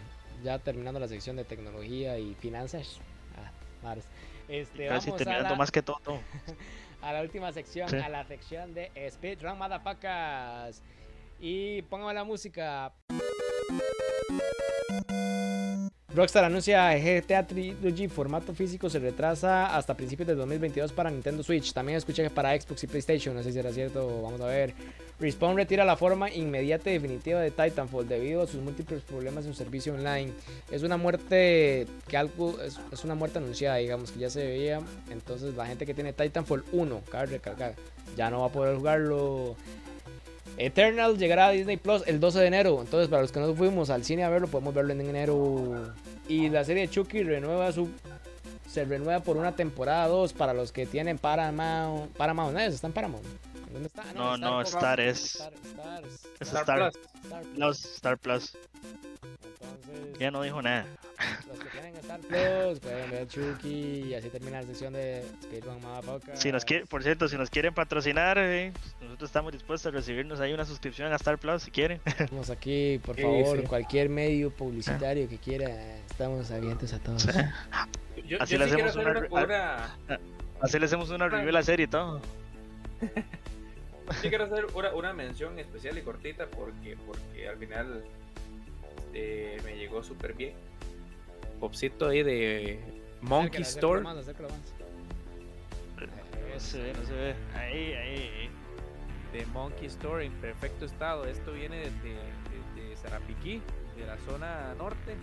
[SPEAKER 1] ya terminando la sección de tecnología y finanzas. Ah, este,
[SPEAKER 3] Casi terminando más que todo.
[SPEAKER 1] a la última sección, a la sección de Speedrun Motherfuckers. Y póngame la música. Rockstar anuncia GTA Trilogy formato físico se retrasa hasta principios de 2022 para Nintendo Switch. También escuché que para Xbox y PlayStation, no sé si era cierto, vamos a ver. Respawn retira la forma inmediata y definitiva de Titanfall debido a sus múltiples problemas en su servicio online. Es una muerte que algo es, una muerte anunciada, digamos que ya se veía. Entonces la gente que tiene Titanfall 1, cabe recargar, ya no va a poder jugarlo. Eternal llegará a Disney Plus el 12 de enero. Entonces, para los que no fuimos al cine a verlo, podemos verlo en enero. Y la serie de Chucky renueva su. Se renueva por una temporada 2 para los que tienen Paramount. Paramount, ¿no? ¿Está en Paramount?
[SPEAKER 3] ¿Dónde está? No, no, Star, es. Star, Star, Plus. Star Plus. Ya no dijo nada.
[SPEAKER 1] Los que tienen Star Plus pueden ver Chucky y así termina la sesión de Speedrun Motherfucker.
[SPEAKER 3] Si nos quiere, por cierto, si nos quieren patrocinar, eh, nosotros estamos dispuestos a recibirnos ahí una suscripción a Star Plus si quieren.
[SPEAKER 1] Estamos aquí, por favor, cualquier medio publicitario que quiera, estamos abiertos a todos.
[SPEAKER 3] así le hacemos una, Así le hacemos una review de la serie y todo.
[SPEAKER 2] Sí quiero hacer una, una mención especial y cortita porque, porque al final este, me llegó súper bien. Popcito ahí de Monkey Store.
[SPEAKER 3] No se ve, no se ve. Ahí, ahí, ahí.
[SPEAKER 2] The Monkey Store en perfecto estado. Esto viene de, de, de Sarapiquí, de la zona norte.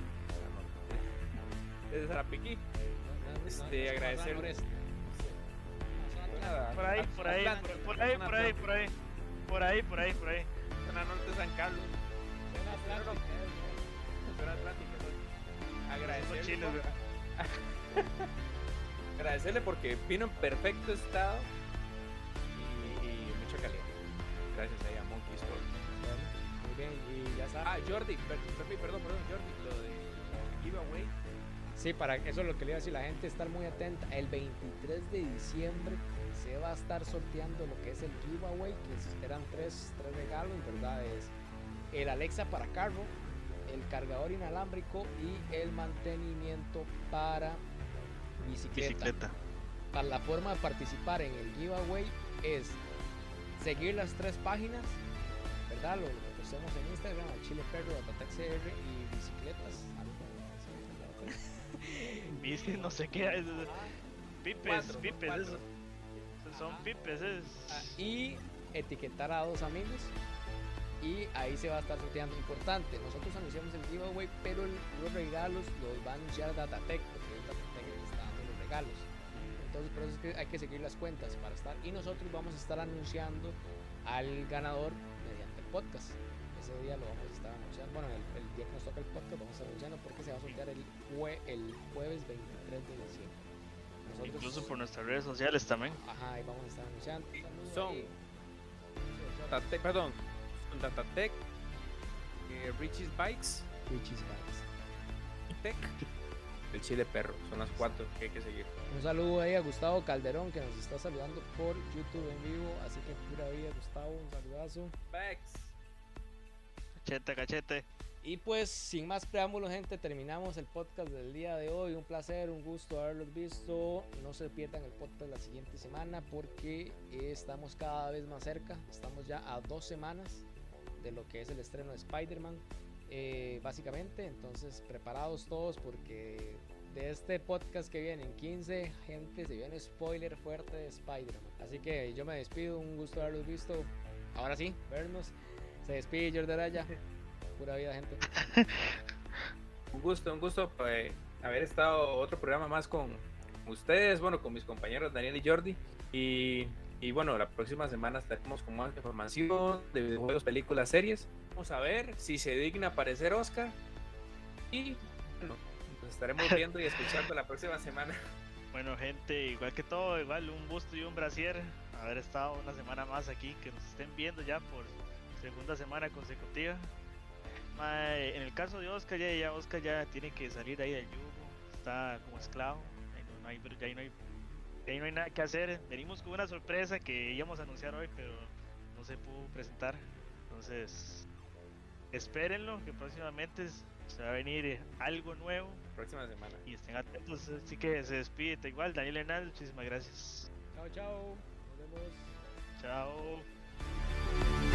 [SPEAKER 2] Desde Sarapiquí. Este, agradecerle. Nada,
[SPEAKER 3] Por ahí, por ahí, por ahí,
[SPEAKER 2] zona
[SPEAKER 3] por ahí, por ahí. Por ahí, por ahí, por ahí.
[SPEAKER 2] Zona norte de San Carlos. Zona atlántica. Agradecerle.
[SPEAKER 3] chinos,
[SPEAKER 2] por- Agradecerle porque vino en perfecto estado y, y mucha calidad. Gracias a Monkey Store.
[SPEAKER 1] Bueno, muy bien, y ya sabes.
[SPEAKER 2] Ah, Jordi, per- per- perdón, perdón, Jordi, lo de giveaway.
[SPEAKER 1] Sí, para eso es lo que le iba a decir, la gente estar muy atenta. El 23 de diciembre se va a estar sorteando lo que es el giveaway, que eran tres, tres regalos, ¿verdad? Es el Alexa para carro, el cargador inalámbrico y el mantenimiento para bicicleta.
[SPEAKER 3] Bicicleta.
[SPEAKER 1] Para la forma de participar en el giveaway es seguir las tres páginas, ¿verdad? Lo, lo que hacemos en Instagram, el Chile Perro, AtaTecCR y bicicletas.
[SPEAKER 3] Bici, no sé qué. es- es- Pipes,
[SPEAKER 2] Cuatro,
[SPEAKER 3] pipes,
[SPEAKER 2] cuatro.
[SPEAKER 3] eso. Son pipes, es.
[SPEAKER 1] Ah, y etiquetar a dos amigos y ahí se va a estar sorteando. Importante nosotros anunciamos el giveaway pero los regalos los va a anunciar Datatec porque es Datatec que está dando los regalos. Entonces por eso es que hay que seguir las cuentas para estar y nosotros vamos a estar anunciando al ganador mediante el podcast. Ese día lo vamos a estar anunciando bueno el, el día que nos toca el podcast vamos a estar anunciando porque se va a sortear el, jue- el jueves 23 de diciembre. Nosotros-
[SPEAKER 3] Incluso por nuestras redes sociales también.
[SPEAKER 1] Ajá, ahí vamos a estar anunciando.
[SPEAKER 2] Son- perdón, Datatec, eh, Richie's Bikes
[SPEAKER 1] Richie's Bikes.
[SPEAKER 2] Tech. El Chile Perro, son las cuatro que hay que seguir.
[SPEAKER 1] Un saludo ahí a Gustavo Calderón que nos está saludando por YouTube en vivo. Así que pura vida, Gustavo, un saludazo.
[SPEAKER 2] Bikes.
[SPEAKER 3] Cachete, cachete.
[SPEAKER 1] Y pues, sin más preámbulos, gente, terminamos el podcast del día de hoy. Un placer, un gusto haberlos visto. No se pierdan el podcast la siguiente semana porque estamos cada vez más cerca. Estamos ya a dos semanas de lo que es el estreno de Spider-Man. eh, básicamente, entonces preparados todos porque de este podcast que viene en 15, gente, se viene spoiler fuerte de Spider-Man. Así que yo me despido, un gusto haberlos visto. Ahora sí, vernos. Se despide Jordi Araya. Pura vida, gente.
[SPEAKER 2] Un gusto, un gusto pues, haber estado otro programa más con ustedes, bueno, con mis compañeros Daniel y Jordi. Y, y bueno, la próxima semana estaremos con más información de videojuegos, películas, series. Vamos a ver si se digna aparecer Oscar. Y bueno, nos estaremos viendo y escuchando la próxima semana.
[SPEAKER 3] Bueno, gente, igual que todo, igual un gusto y un brasier haber estado una semana más aquí, que nos estén viendo ya por segunda semana consecutiva. En el caso de Oscar, ya, ya Oscar ya tiene que salir ahí del yugo, está como esclavo, no, hay, ya no hay, ya ahí no hay nada que hacer. Venimos con una sorpresa que íbamos a anunciar hoy, pero no se pudo presentar. Entonces, espérenlo, que próximamente se va a venir eh, algo nuevo
[SPEAKER 2] Próxima semana.
[SPEAKER 3] y estén atentos. Así que se despide igual, Daniel Hernández, muchísimas gracias.
[SPEAKER 1] Chao, chao. Nos vemos.
[SPEAKER 3] Chao.